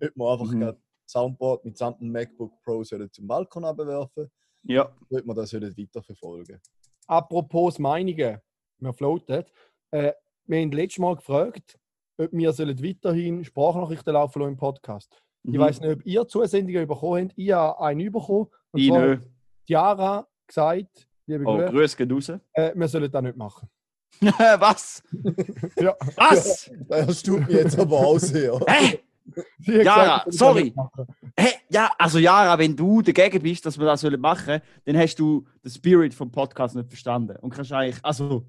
ob wir einfach Mhm. gerade Soundboard mitsamt dem MacBook Pro sollen zum Balkon abwerfen, Ja. wird man das weiterverfolgen. Apropos Meinungen, wir floaten. Äh, wir haben letztes Mal gefragt, ob wir sollen weiterhin Sprachnachrichten laufen lassen im Podcast. Ich Mhm. weiß nicht, ob ihr Zusendungen bekommen habt. Ich habe einen bekommen. Und Ich zwar Chiara gesagt, liebe Oh, Grüße, Grüß geht raus. äh, wir sollen das nicht machen. Was? Ja. Was? Das erstaunt mich jetzt aber auch sehr. Hä? Hat Jara, sollen sorry. Hä? Ja, also Jara, wenn du dagegen bist, dass wir das sollen machen dann hast du den Spirit vom Podcast nicht verstanden. Und kannst eigentlich, also,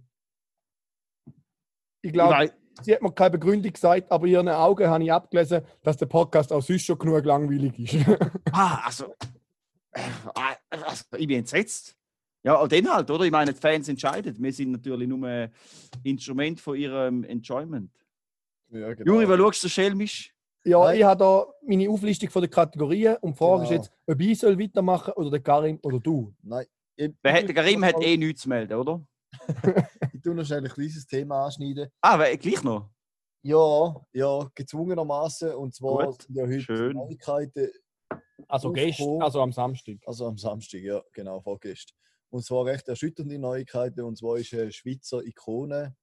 Ich glaube, sie hat mir keine Begründung gesagt, aber in ihren Augen habe ich abgelesen, dass der Podcast auch sonst schon genug langweilig ist. ah, also, äh, also, ich bin entsetzt. Ja, und dann halt, oder? Ich meine, die Fans entscheiden. Wir sind natürlich nur ein Instrument von ihrem Enjoyment. Ja, genau. Juri, was schaust du schelmisch? ja, Nein. ich habe da meine Auflistung von den Kategorien und die Frage ist Genau. jetzt, ob ich soll weitermachen oder der Karim oder du. Nein. Ich, der Karim hat eh nichts zu melden, oder? Ich tue noch schnell ein kleines Thema anschneiden. Ah, wer, gleich noch. Ja, ja, gezwungenermaßen. Und zwar Gut, sind ja heute schön. Neuigkeiten, Also gestern, also am Samstag. also am Samstag, ja, genau, vorgestern. Und zwar recht erschütternde Neuigkeiten. Und zwar ist eine Schweizer Ikone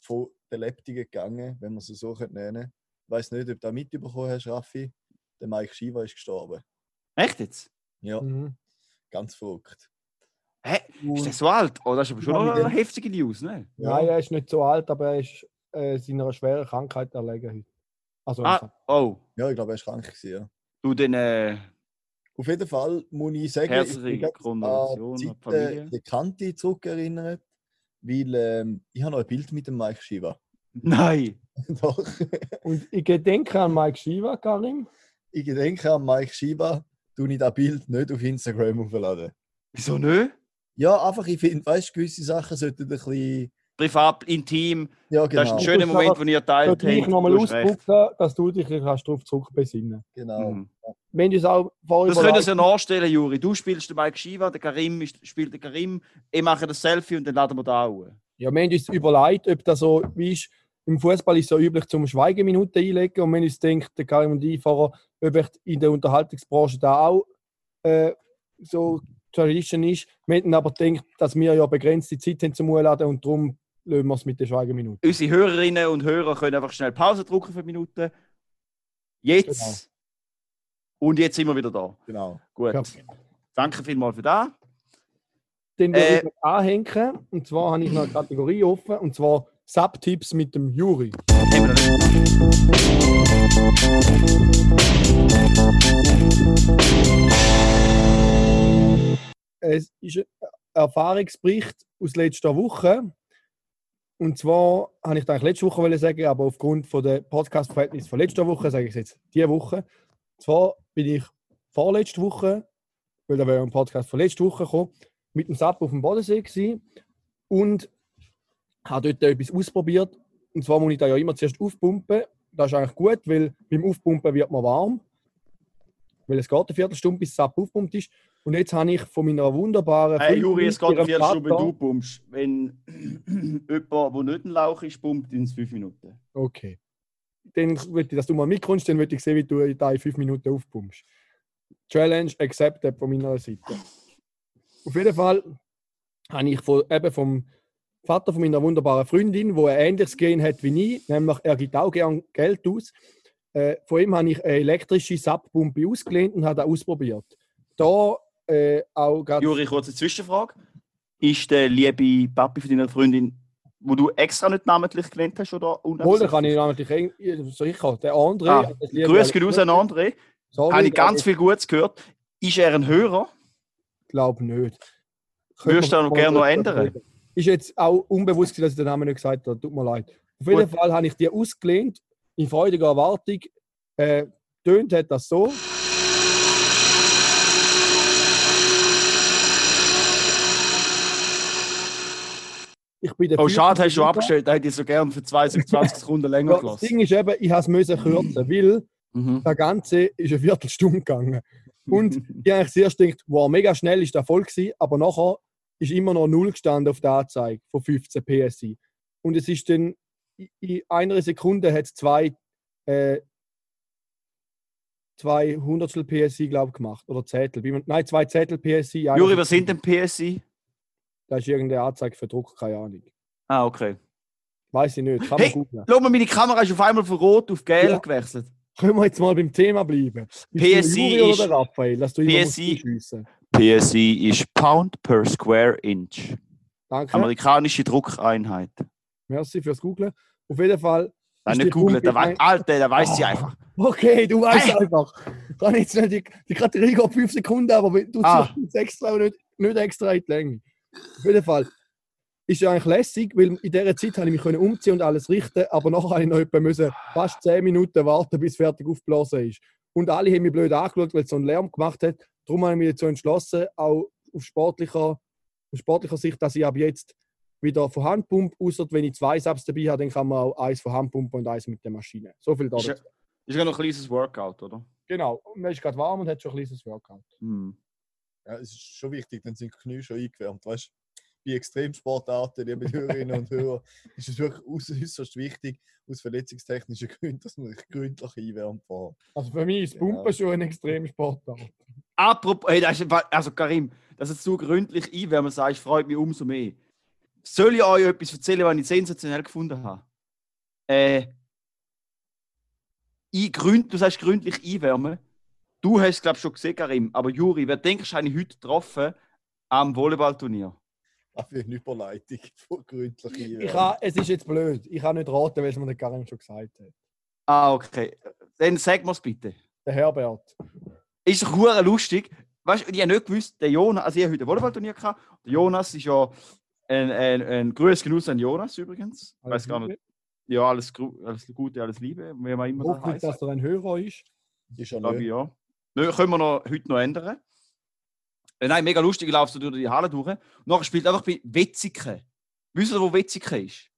von der Leptigen gegangen, wenn man sie so nennen könnte. Ich weiß nicht, ob du das mitbekommen hast, Raffi. Der Mike Shiva ist gestorben. Echt jetzt? Ja, Mhm. ganz verrückt. Hä? Ist der so alt? Oh, das ist aber schon Ja, eine heftige News, ne? Nein, er ist nicht so alt, aber er ist äh, seiner schweren Krankheit erlegen heute. Also Ah, oh. Ja, ich glaube, er war krank. Gewesen, ja. Du, dann, äh, Auf jeden Fall muss ich sagen, Herzliche ich bin an die. Zeiten der Kante zurückerinnert, weil ähm, ich habe noch ein Bild mit dem Mike Shiva. nein. Doch. Und ich gedenke an Mike Shiva, Karim. Ich denke an Mike Shiva, tue ich das Bild nicht auf Instagram aufladen. Wieso nicht? Ja, einfach, ich finde, weißt du, gewisse Sachen sollten ein bisschen. Privat, intim. Ja, Das genau. ist ein schöner musst Moment, den ihr Ich teilt dich habt. nochmal ausdrücken, dass du dich kannst darauf zurückbesinnen genau. Mhm. Wir haben uns auch Das können überlegt- Sie ja nachstellen, Juri. Du spielst den Mike Shiva, der Karim spielt den Karim. Ich mache das Selfie und dann laden wir da auch. Ja, wir haben uns überlegt, ob das so, wie ist, im Fußball ist es so üblich, zum Schweigeminuten einlegen. Und haben uns gedacht, der Karim und ich, vorher, ob in der Unterhaltungsbranche da auch äh, so Tradition ist. Wir hätten aber gedacht, dass wir ja begrenzte Zeit haben zum Einladen und darum lösen wir es mit der Schweigeminute. Unsere Hörerinnen und Hörer können einfach schnell Pause drücken für eine Minute. Jetzt. Genau. Und jetzt sind wir wieder da. genau. Gut. Ja. Danke vielmals für das. Dann würde Äh. ich noch anhängen. Und zwar habe ich noch eine Kategorie offen, und zwar Subtipps mit dem Juri. Es ist ein Erfahrungsbericht aus letzter Woche. Und zwar habe ich eigentlich letzte Woche sagen, aber aufgrund von der Podcast-Verhältnis von letzter Woche sage ich es jetzt diese Woche. Und zwar bin ich vorletzte Woche, weil da wäre ein Podcast von letzter Woche gekommen, mit dem SAP auf dem Bodensee gewesen und habe dort etwas ausprobiert. Und zwar muss ich da ja immer zuerst aufpumpen. Das ist eigentlich gut, weil beim Aufpumpen wird man warm. Weil es geht eine Viertelstunde, bis das SAP aufpumpt ist. Und jetzt habe ich von meiner wunderbaren Hey, Juri, es geht wenn Vater- du pumpst. Wenn jemand, der nicht ein Lauch ist, pumpt, in fünf Minuten. Okay. Dann würde ich, dass du mal mitkommst, dann würde ich sehen, wie du da in fünf Minuten aufpumpst. Challenge accepted von meiner Seite. Auf jeden Fall habe ich von, eben vom Vater von meiner wunderbaren Freundin, wo ein ähnliches Gen hat wie ich, nämlich er gibt auch gerne Geld aus. Äh, von ihm habe ich eine elektrische Sappumpe ausgelehnt und habe das ausprobiert. Da äh, auch gerade. Juri, kurze Zwischenfrage. Ist der liebe Papi von deiner Freundin, wo du extra nicht namentlich genannt hast, oder Obwohl, da kann ich namentlich sicher, der andere. Ah, Grüß geht raus an André. Sorry, Habe ich ganz viel Gutes gehört. Ist er ein Hörer? Ich glaube nicht. Würdest du noch wir gerne noch ändern? Ist jetzt auch unbewusst, dass ich den Namen nicht gesagt habe. Tut mir leid. Auf jeden Gut. Fall habe ich die ausgelehnt, in freudiger Erwartung. Äh, tönt hat das so. Ich bin der Oh, schade, hast du Viertel- abgestellt. Da hätte ich so gerne für 20, 20 Sekunden länger Ja, das gelassen. Ding ist eben, ich musste es kürzen, weil Mhm. das Ganze ist eine Viertelstunde gegangen. Und ich habe eigentlich zuerst gedacht, wow, mega schnell ist der voll gewesen, aber nachher ist immer noch null gestanden auf der Anzeige von 15 PSI. Und es ist dann in einer Sekunde hat es zwei, äh, zwei Hundertstel PSI, glaube ich, gemacht. Oder Zettel. Nein, zwei Zettel PSI. Juri, was sind denn PSI? Das ist irgendeine Anzeige für Druck, keine Ahnung. Ah, okay. Weiß ich nicht. Kann Hey! Schau mal, meine Kamera ist auf einmal von rot auf gelb Ja. gewechselt. Können wir jetzt mal beim Thema bleiben? Bist PSI ist- oder der Raphael? Dass du PSI. PSI ist Pound per Square Inch. Danke. Amerikanische Druckeinheit. Merci fürs Googlen. Auf jeden Fall. Nein, nicht googeln, der weiß, Alter, der weiß sie Ah. einfach. Okay, du weißt Hey! einfach. Kann jetzt nicht die, die Kategorie geht 5 Sekunden, aber du Ah. ziehst jetzt extra und nicht, nicht extra in die Länge. Auf jeden Fall. Ist ja eigentlich lässig, weil in dieser Zeit habe ich mich umziehen und alles richten, aber nachher habe ich noch etwa müssen fast 10 Minuten warten, bis fertig aufgeblasen ist. Und alle haben mich blöd angeschaut, weil es so einen Lärm gemacht hat. Darum habe ich mich dazu entschlossen, auch auf sportlicher, auf sportlicher Sicht, dass ich ab jetzt wieder von Hand pumpe, außer wenn ich zwei Subs dabei habe, dann kann man auch eins von Hand pumpen und eins mit der Maschine. So viel dazu. ist ja noch ein kleines Workout, oder? Genau, man ist gerade warm und hat schon ein kleines Workout. Hm. Ja, es ist schon wichtig, dann sind die Knie schon eingewärmt. Weißt du, bei Extremsportarten, liebe Hörerinnen und Hörer, ist es wirklich äuß- äußerst wichtig, aus verletzungstechnischen Gründen, dass man sich gründlich einwärmt vor. Also für mich ist Pumpen Ja. schon ein Extremsportart. Apropos, hey, das ist, also Karim, dass du so gründlich einwärmen sagst, freut mich umso mehr. Soll ich euch etwas erzählen, was ich sensationell gefunden habe? Äh, ich gründ, du sagst gründlich einwärmen. Du hast es, glaube ich, schon gesehen, Karim. Aber Juri, wer denkst du, habe ich heute getroffen am Volleyballturnier? Dafür eine Überleitung von gründlich Ich ha, es ist jetzt blöd. Ich kann nicht raten, weil es mir der Karim schon gesagt hat. Ah, okay. Dann sag mir's bitte. Der Herbert. Ist doch hure lustig. Weißt du, ich habe nicht gewusst, der Jonas, also ich habe heute ein Volleyballturnier gehabt. Der Jonas ist ja ein, ein, ein Grüß Genuss an Jonas übrigens. Ich weiß gar nicht. Ja, alles, alles Gute, alles Liebe, wie man immer Hoffentlich, heißt. dass er ein Hörer ist. Ist ich, nicht. ja. Können wir noch, heute noch ändern. Äh, nein, mega lustig, laufe so durch die Halle durch. Und nachher spielt einfach bei Wetzikon. Wisst ihr, wo Wetzikon ist?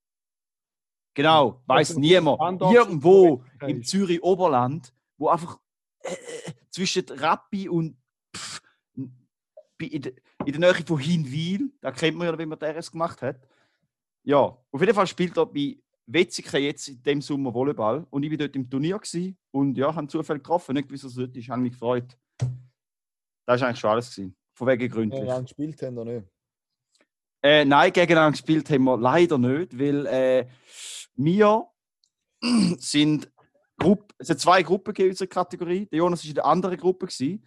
Genau, weiß niemand. Irgendwo im ist. Zürich Oberland, wo einfach äh, äh, zwischen Rappi und pff, bei- in, de, in der Nähe von Hinwil, da kennt man ja, wie man das gemacht hat. Ja, auf jeden Fall spielt er bei Wetzikon jetzt in dem Sommer Volleyball und ich war dort im Turnier gewesen und ja, haben Zufall getroffen, nicht gewusst, was es dort ist, habe mich gefreut. Das war eigentlich schon alles. Gewesen. Von wegen gründlich. Ja, lange gespielt haben oder nicht? Äh, nein, gegeneinander gespielt haben wir leider nicht, weil äh, wir sind Gruppe, es hat zwei Gruppen in unserer Kategorie. Der Jonas war in der anderen Gruppe. Gewesen.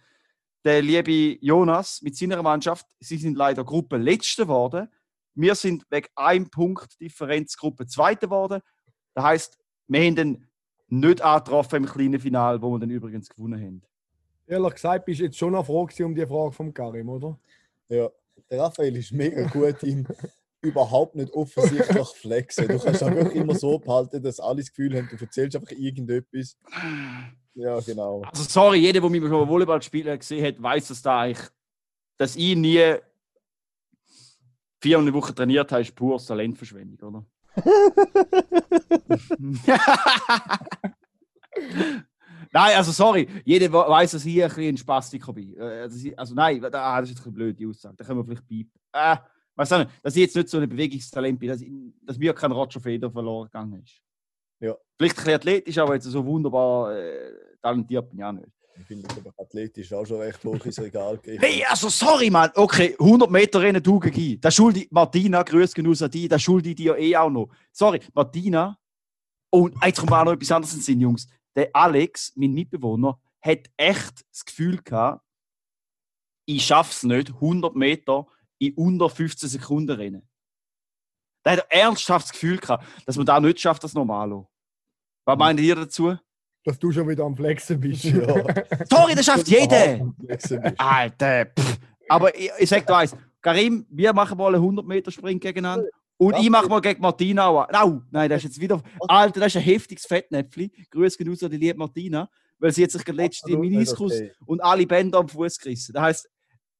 Der liebe Jonas mit seiner Mannschaft, sie sind leider Gruppe Letzte geworden. Wir sind wegen einem Punkt Differenz Gruppe Zweite geworden. Das heisst, wir haben dann nicht angetroffen im kleinen Final, wo wir dann übrigens gewonnen haben. Ehrlich gesagt, bist du jetzt schon noch froh gewesen um die Frage vom Karim, oder? Ja. Der Raphael ist mega gut im überhaupt nicht offensichtlich flexen. Du kannst auch wirklich immer so behalten, dass alle das Gefühl haben, du erzählst einfach irgendetwas. Ja, genau. Also sorry, jeder, der mich schon Volleyball spielen gesehen hat, weiß, dass da eigentlich, dass ich nie vier eine Woche trainiert habe, ist pure Talentverschwendung, oder? nein, also sorry, jeder weiß, dass ich ein bisschen ein Spastiker bin. Äh, ich- Also nein, da- ah, das ist jetzt eine blöde Aussage. Da können wir vielleicht piepen. Äh, weißt du nicht, dass ich jetzt nicht so ein Bewegungstalent bin, dass, ich, dass mir kein Roger Feder verloren gegangen ist. Ja. Vielleicht ein bisschen athletisch, aber jetzt so wunderbar äh, talentiert bin ich auch nicht. Ich finde, aber athletisch auch schon recht hoch ins Regal gegeben. Hey, also sorry, Mann. Okay, 100 Meter Rennen du gegen. Das schulde ich Martina, grüß genug an dich, das schulde ich dir eh auch noch. Sorry, Martina. Und jetzt kommt auch noch etwas anderes in Sinn, Jungs. Der Alex, mein Mitbewohner, hat echt das Gefühl gehabt, ich schaff's nicht, 100 Meter in unter 15 Sekunden rennen. Der hat ernsthaft das Gefühl gehabt, dass man da nicht schafft, das Normalo. Was meint ihr dazu? Dass du schon wieder am Flexen bist. Ja. Sorry, das schafft jeder! Alter, pff. aber ich, ich sag dir eins, Karim, wir machen mal einen 100 Meter Sprint gegeneinander und ich mache mal gegen Martina. Au, nein, das ist jetzt wieder. Alter, das ist ein heftiges Fettnäpfchen. Grüß genauso an die liebe Martina, weil sie hat sich gerade letzte Absolut nicht Meniskus okay. und alle Bänder am Fuß gerissen. Das heisst,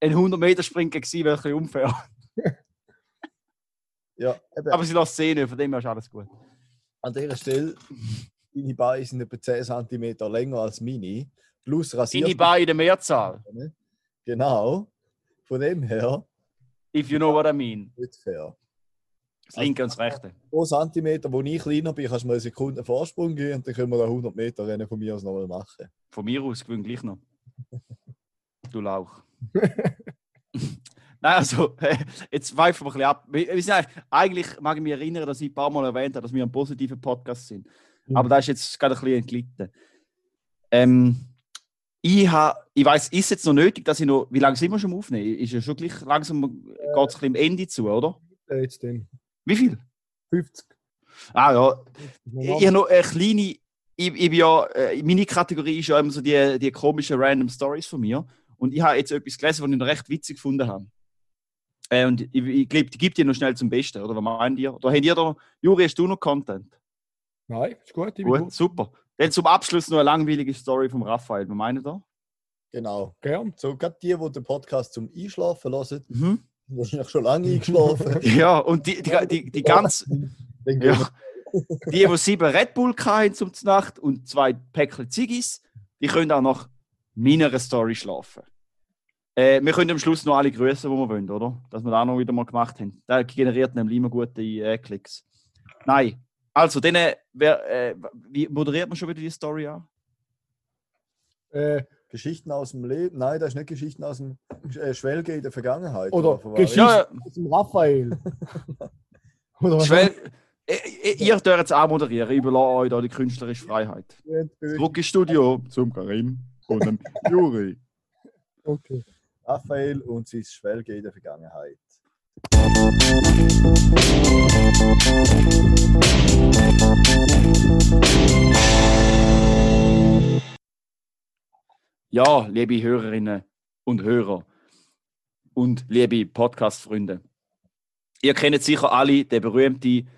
ein 100 Meter Sprint gegen sie wäre ein bisschen unfair. Ja, eben, Aber sie lässt sehen, von dem her ist alles gut. an dieser Stelle, deine Beine sind etwa 10 cm länger als meine. Plus rasiert. Deine Beine in der Mehrzahl, Genau. Von dem her, if you know what I mean. nicht fair. Das linke und das rechte. Pro Zentimeter, wo ich kleiner bin, kannst du mir eine Sekunde Vorsprung geben und dann können wir da 100 Meter Rennen von mir aus nochmal machen. Von mir aus gewinne gleich noch. Du Lauch. Nein, also, jetzt weifen wir ein bisschen ab. Eigentlich mag ich mich erinnern, dass ich ein paar Mal erwähnt habe, dass wir ein positiver Podcast sind. Aber da ist jetzt gerade ein bisschen entglitten. Ähm, ich, ich weiß, ist jetzt noch nötig, dass ich noch. Wie lange sind wir schon Aufnehmen? Ist ja schon gleich langsam, geht es ein bisschen am Ende zu, oder? Äh, Jetzt den. Wie viel? 50. Ah ja, ich, ich habe noch eine kleine. Ich, ich bin ja, äh, meine Kategorie ist ja immer so die, die komischen Random Stories von mir. Und ich habe jetzt etwas gelesen, was ich noch recht witzig gefunden habe. Äh, und ich, ich glaube, die gibt ihr noch schnell zum Besten, oder was meint ihr? Oder habt ihr da, Juri, hast du noch Content? Nein, ist gut. Gut, gut. super. Dann zum Abschluss noch eine langweilige Story vom Raphael. Was meint ihr da? Genau. Gern. So, gerade die, die den Podcast zum Einschlafen hören, Mhm. wahrscheinlich schon lange eingeschlafen. Ja, und die, die, die, die ganz. Ja. Die, die sieben Red Bull hatten zum Nacht und zwei Päckchen Ziggis, die können auch nach meiner Story schlafen. Äh, wir können am Schluss noch alle grüßen, die wir wollen, oder? Dass wir das auch noch wieder mal gemacht haben. Das generiert nämlich immer gute äh, Klicks. Nein. Also, dann, äh, wer, äh, wie moderiert man schon wieder die Story an? Äh, Geschichten aus dem Leben. Nein, das ist nicht Geschichten aus dem äh, Schwelge in der Vergangenheit. Oder von was? Geschichte Ja, aus dem Raphael. Oder? Schwell, äh, äh, ihr dürft jetzt auch moderieren. Ich überlasse euch da die künstlerische Freiheit. Zurück ins Studio zum Karim und dem Juri. Okay. Raphael und sein Schwelge in der Vergangenheit. Ja, liebe Hörerinnen und Hörer und liebe Podcast-Freunde. Ihr kennt sicher alle den berühmten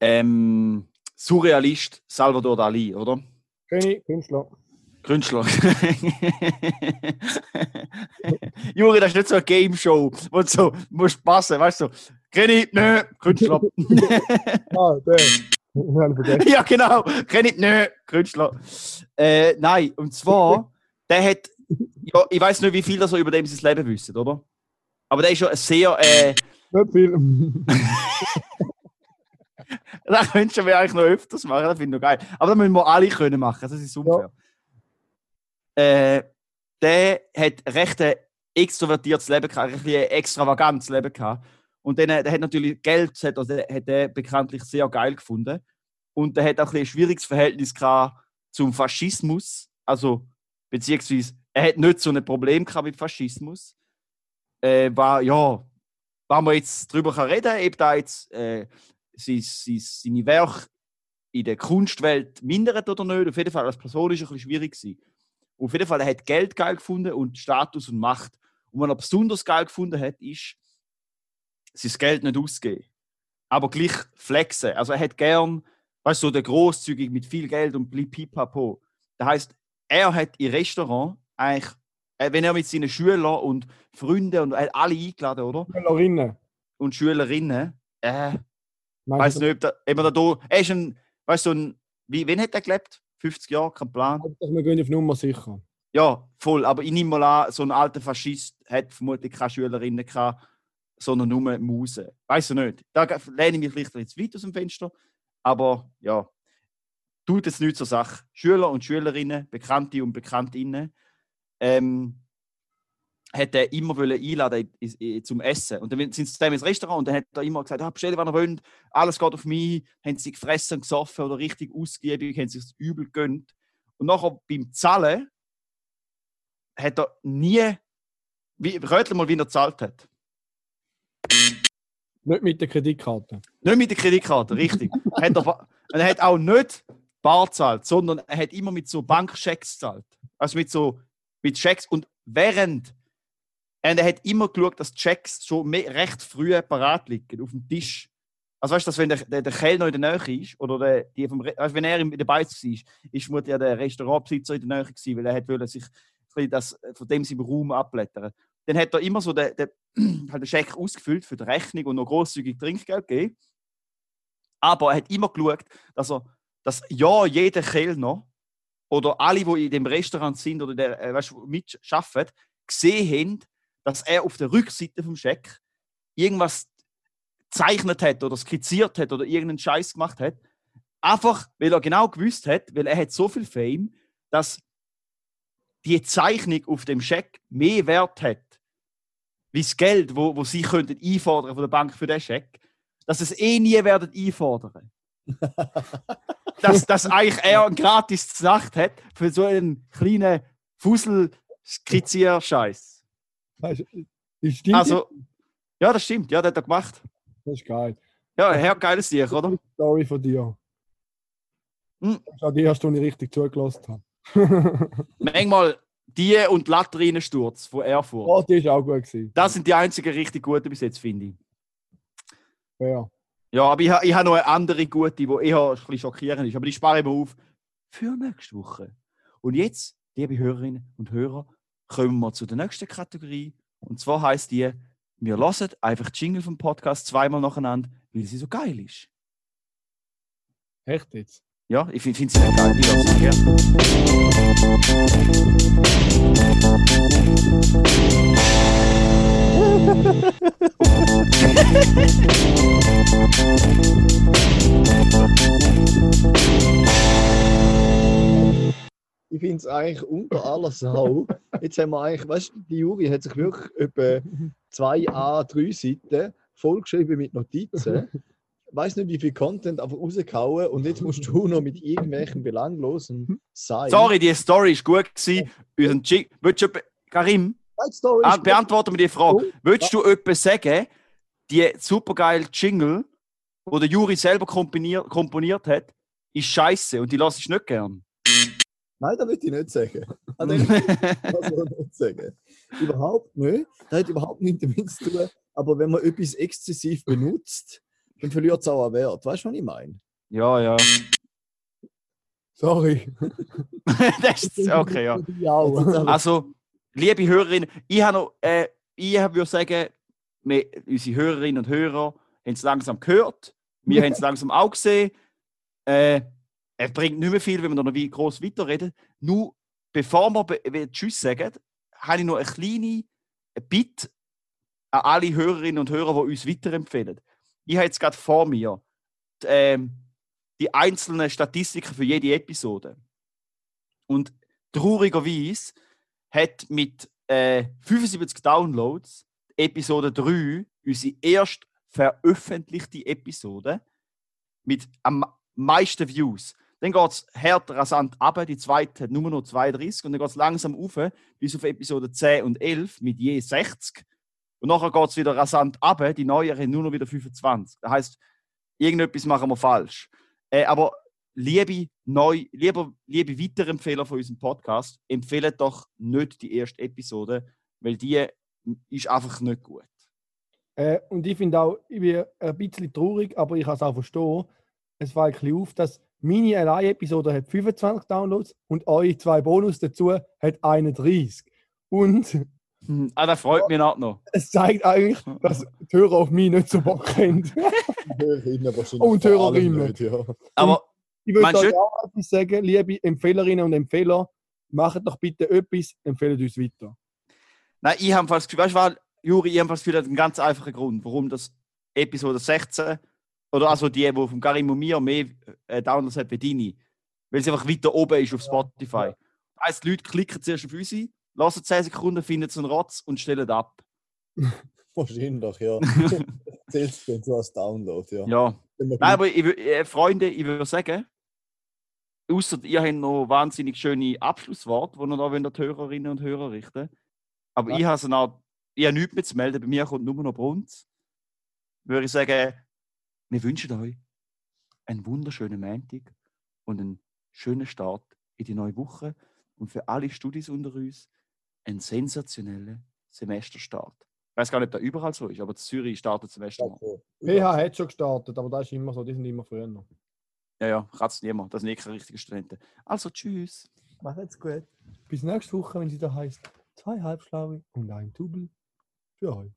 ähm, Surrealist Salvador Dali, oder? König, Künstler. Künstler. Juri, das ist nicht so eine Game Show, wo du so musst passen, weißt du? Kenn ich? Nö, Künstler. Ah, der. Ja, genau. Kenn ich? Nö, Künstler. Äh, nein, und zwar, der hat, ja, ich weiß nicht, wie viel das so über dem sein Leben wissen, oder? Aber der ist schon ein sehr, äh, Nicht viel. das könntest wir eigentlich noch öfters machen, das finde ich noch geil. Aber das müssen wir alle können machen, das ist unfair. Äh, der hat recht ein extrovertiertes Leben gehabt, ein extravagantes Leben gehabt. Und dann, äh, der hat natürlich Geld, hat, also, hat er bekanntlich sehr geil gefunden. Und der hat auch ein, ein schwieriges Verhältnis zum Faschismus. Also, beziehungsweise, er hat nicht so ein Problem gehabt mit Faschismus. Äh, war, ja, wenn man jetzt darüber reden kann, ob da jetzt äh, sein, sein, seine Werke in der Kunstwelt mindert oder nicht. Auf jeden Fall, als Person ist es ein bisschen schwierig gewesen. Auf jeden Fall, er hat Geld geil gefunden und Status und Macht. Und was er besonders geil gefunden hat, ist, sein Geld nicht ausgeben. Aber gleich flexen. Also er hat gern, weißt du, so der großzügig mit viel Geld und blieb pipapo. Das heißt, er hat im Restaurant eigentlich, äh, wenn er mit seinen Schülern und Freunden und er hat alle eingeladen, oder? Schülerinnen. Und Schülerinnen, äh, weiß nicht, ob da, ob er da, er ist ein, weißt du, so ein, wie, wann hat er gelebt? 50 Jahre, kein Plan. wir gehen auf Nummer sicher. Ja, voll. Aber ich nehme mal an, so ein alter Faschist hat vermutlich keine Schülerinnen gehabt, sondern nur Musen. Weiß ich nicht. Da lehne ich mich vielleicht jetzt weit aus dem Fenster. Aber ja, tut es nicht zur Sache. Schüler und Schülerinnen, Bekannte und Bekanntinnen, ähm, hat er immer wollen einladen in- in- zum Essen. Und dann sind sie zusammen ins Restaurant und dann hat er immer gesagt, ah, bestell, was ihr wollt, alles geht auf mich. Haben sie gefressen und gesoffen oder richtig ausgiebig, haben sich übel gönnt. Und nachher beim Zahlen hat er nie, wie, rötle mal, wie er gezahlt hat. Nicht mit der Kreditkarte. Nicht mit der Kreditkarte, richtig. hat er, er hat auch nicht bar gezahlt, sondern er hat immer mit so Bankchecks gezahlt. Also mit so mit Checks. Und während und er hat immer geschaut, dass Checks schon recht früh parat liegen auf dem Tisch. Also weißt du, dass wenn der, der, der Kellner in der Nähe ist, oder der, die vom, also wenn er im- dabei war, ist vermutlich ja der Restaurantbesitzer in der Nähe gewesen, weil er hat wollte sich das, von dem seinem Raum abblättern. Dann hat er immer so den, den, halt den Scheck ausgefüllt für die Rechnung und noch großzügig Trinkgeld gegeben. Aber er hat immer geschaut, dass er, dass ja jeder Kellner oder alle, die in dem Restaurant sind oder der, äh, weißt, mitarbeiten, gesehen haben, dass er auf der Rückseite vom Scheck irgendwas gezeichnet hat oder skizziert hat oder irgendeinen Scheiß gemacht hat. Einfach, weil er genau gewusst hat, weil er hat so viel Fame, dass die Zeichnung auf dem Scheck mehr Wert hat, wie das Geld, wo, wo sie könnten einfordern von der Bank für den Scheck, dass es eh nie werden einfordern. dass, dass eigentlich er ein gratis Nacht hat für so einen kleinen Fussel-Skizzier-Scheiß. Weißt du, das stimmt. Also, ja, das stimmt, ja, das hat er gemacht. das ist geil. Ja, Herr geiles Sieg, oder? Story von dir. Hm. War die erste, die ich richtig zugelassen. Manchmal die und Latrinensturz von Erfurt. oh, die war auch gut. Gewesen. Das sind die einzigen richtig guten bis jetzt, finde ich. Ja. Ja, aber ich, ich habe noch eine andere gute, die eher ein bisschen schockierend ist. Aber die spare ich mir auf für nächste Woche. Und jetzt, liebe Hörerinnen und Hörer, kommen wir zu der nächsten Kategorie. Und zwar heißt die, wir hören einfach die Jingle vom Podcast zweimal nacheinander, weil sie so geil ist. Echt jetzt? Ja, ich finde nicht geil. Ich lasse gerne. Ich finde es eigentlich unter aller Sau. Jetzt haben wir eigentlich, weißt du, die Juri hat sich wirklich etwa zwei A3 Seiten vollgeschrieben mit Notizen. Weiß nicht, wie viel Content einfach rausgehauen und jetzt musst du noch mit irgendwelchen belanglosen sein. Sorry, die Story ist gut gewesen. Unseren Willst du Karim, ah, ist gut. beantworte mir die Frage. Oh, Würdest du etwas sagen, die supergeile Jingle, die der Juri selber komponiert, komponiert hat, ist scheiße und die lasse ich nicht gern? Nein, das würde ich nicht sagen. Ah, das würde ich nicht sagen. Überhaupt nicht. Das hat überhaupt nichts damit zu tun. Aber wenn man etwas exzessiv benutzt, dann verliert es auch an Wert. Weißt du, was ich meine? ja, ja. Sorry. das ist okay, ja. Also, liebe Hörerinnen, ich habe noch, äh, ich würde sagen, wir, unsere Hörerinnen und Hörer haben es langsam gehört. Wir haben es langsam auch gesehen. Äh, es bringt nicht mehr viel, wenn wir da noch wie groß weiterreden. Nur, bevor wir Tschüss sagen, habe ich noch eine kleine Bitte an alle Hörerinnen und Hörer, die uns weiterempfehlen. Ich habe jetzt gerade vor mir die, ähm, die einzelnen Statistiken für jede Episode. Und traurigerweise hat mit äh, 75 Downloads Episode 3 unsere erst veröffentlichte Episode mit am meisten Views. Dann geht es hart rasant ab, die zweite hat nur noch 32 und dann geht es langsam auf bis auf Episode 10 und 11 mit je 60. Und nachher geht es wieder rasant ab, die neuen haben nur noch wieder 25. Das heißt, irgendetwas machen wir falsch. Äh, aber liebe, neu, lieber, liebe Weiterempfehler von unserem Podcast, empfehlen doch nicht die erste Episode, weil die ist einfach nicht gut. Äh, und ich finde auch, ich bin ein bisschen traurig, aber ich kann es auch verstehen. Es fällt ein bisschen auf, dass meine Allein-Episode hat 25 Downloads und eure zwei Bonus dazu hat 31. Und Hm, Ah, das freut mich auch noch. es zeigt eigentlich, dass die Hörer auf mich nicht so Bock haben. Hörerinnen wahrscheinlich. Und vor allem Hörerinnen. nicht, Ja. Aber Ich würde euch auch etwas sagen, liebe Empfehlerinnen und Empfehler, macht doch bitte etwas, empfehlt uns weiter. nein, ich habe fast das Gefühl, weißt du, Juri, ich habe fast das Gefühl, hat einen ganz einfachen Grund, warum das Episode 16 oder also die, die vom Karim und mir mehr äh, Downloads hat wie deine, weil sie einfach weiter oben ist auf Spotify. Das heisst, die Leute klicken zuerst auf unsere, lassen 10 Sekunden, finden so einen Rotz und stellen ab. Wahrscheinlich, ja. Zählst du so als Download, ja. Ja. Nein, aber ich, äh, Freunde, ich würde sagen, außer ihr habt noch wahnsinnig schöne Abschlussworte, die ihr noch an die Hörerinnen und Hörer richten Aber Ja. ich habe so ich habe nichts mehr zu melden. Bei mir kommt nur noch Brunz. Würde ich sagen, wir wünschen euch einen wunderschönen Montag und einen schönen Start in die neue Woche und für alle Studis unter uns einen sensationellen Semesterstart. Ich weiß gar nicht, ob das überall so ist, aber Zürich startet Semester noch. PH hat schon gestartet, aber das ist immer so, die sind immer früher noch. Ja, ja, kratzt niemand. Das sind eh keine richtigen Studenten. Also, tschüss. Mach jetzt gut. Bis nächste Woche, wenn sie da heißt, zwei Halbschlaue und ein Double für euch.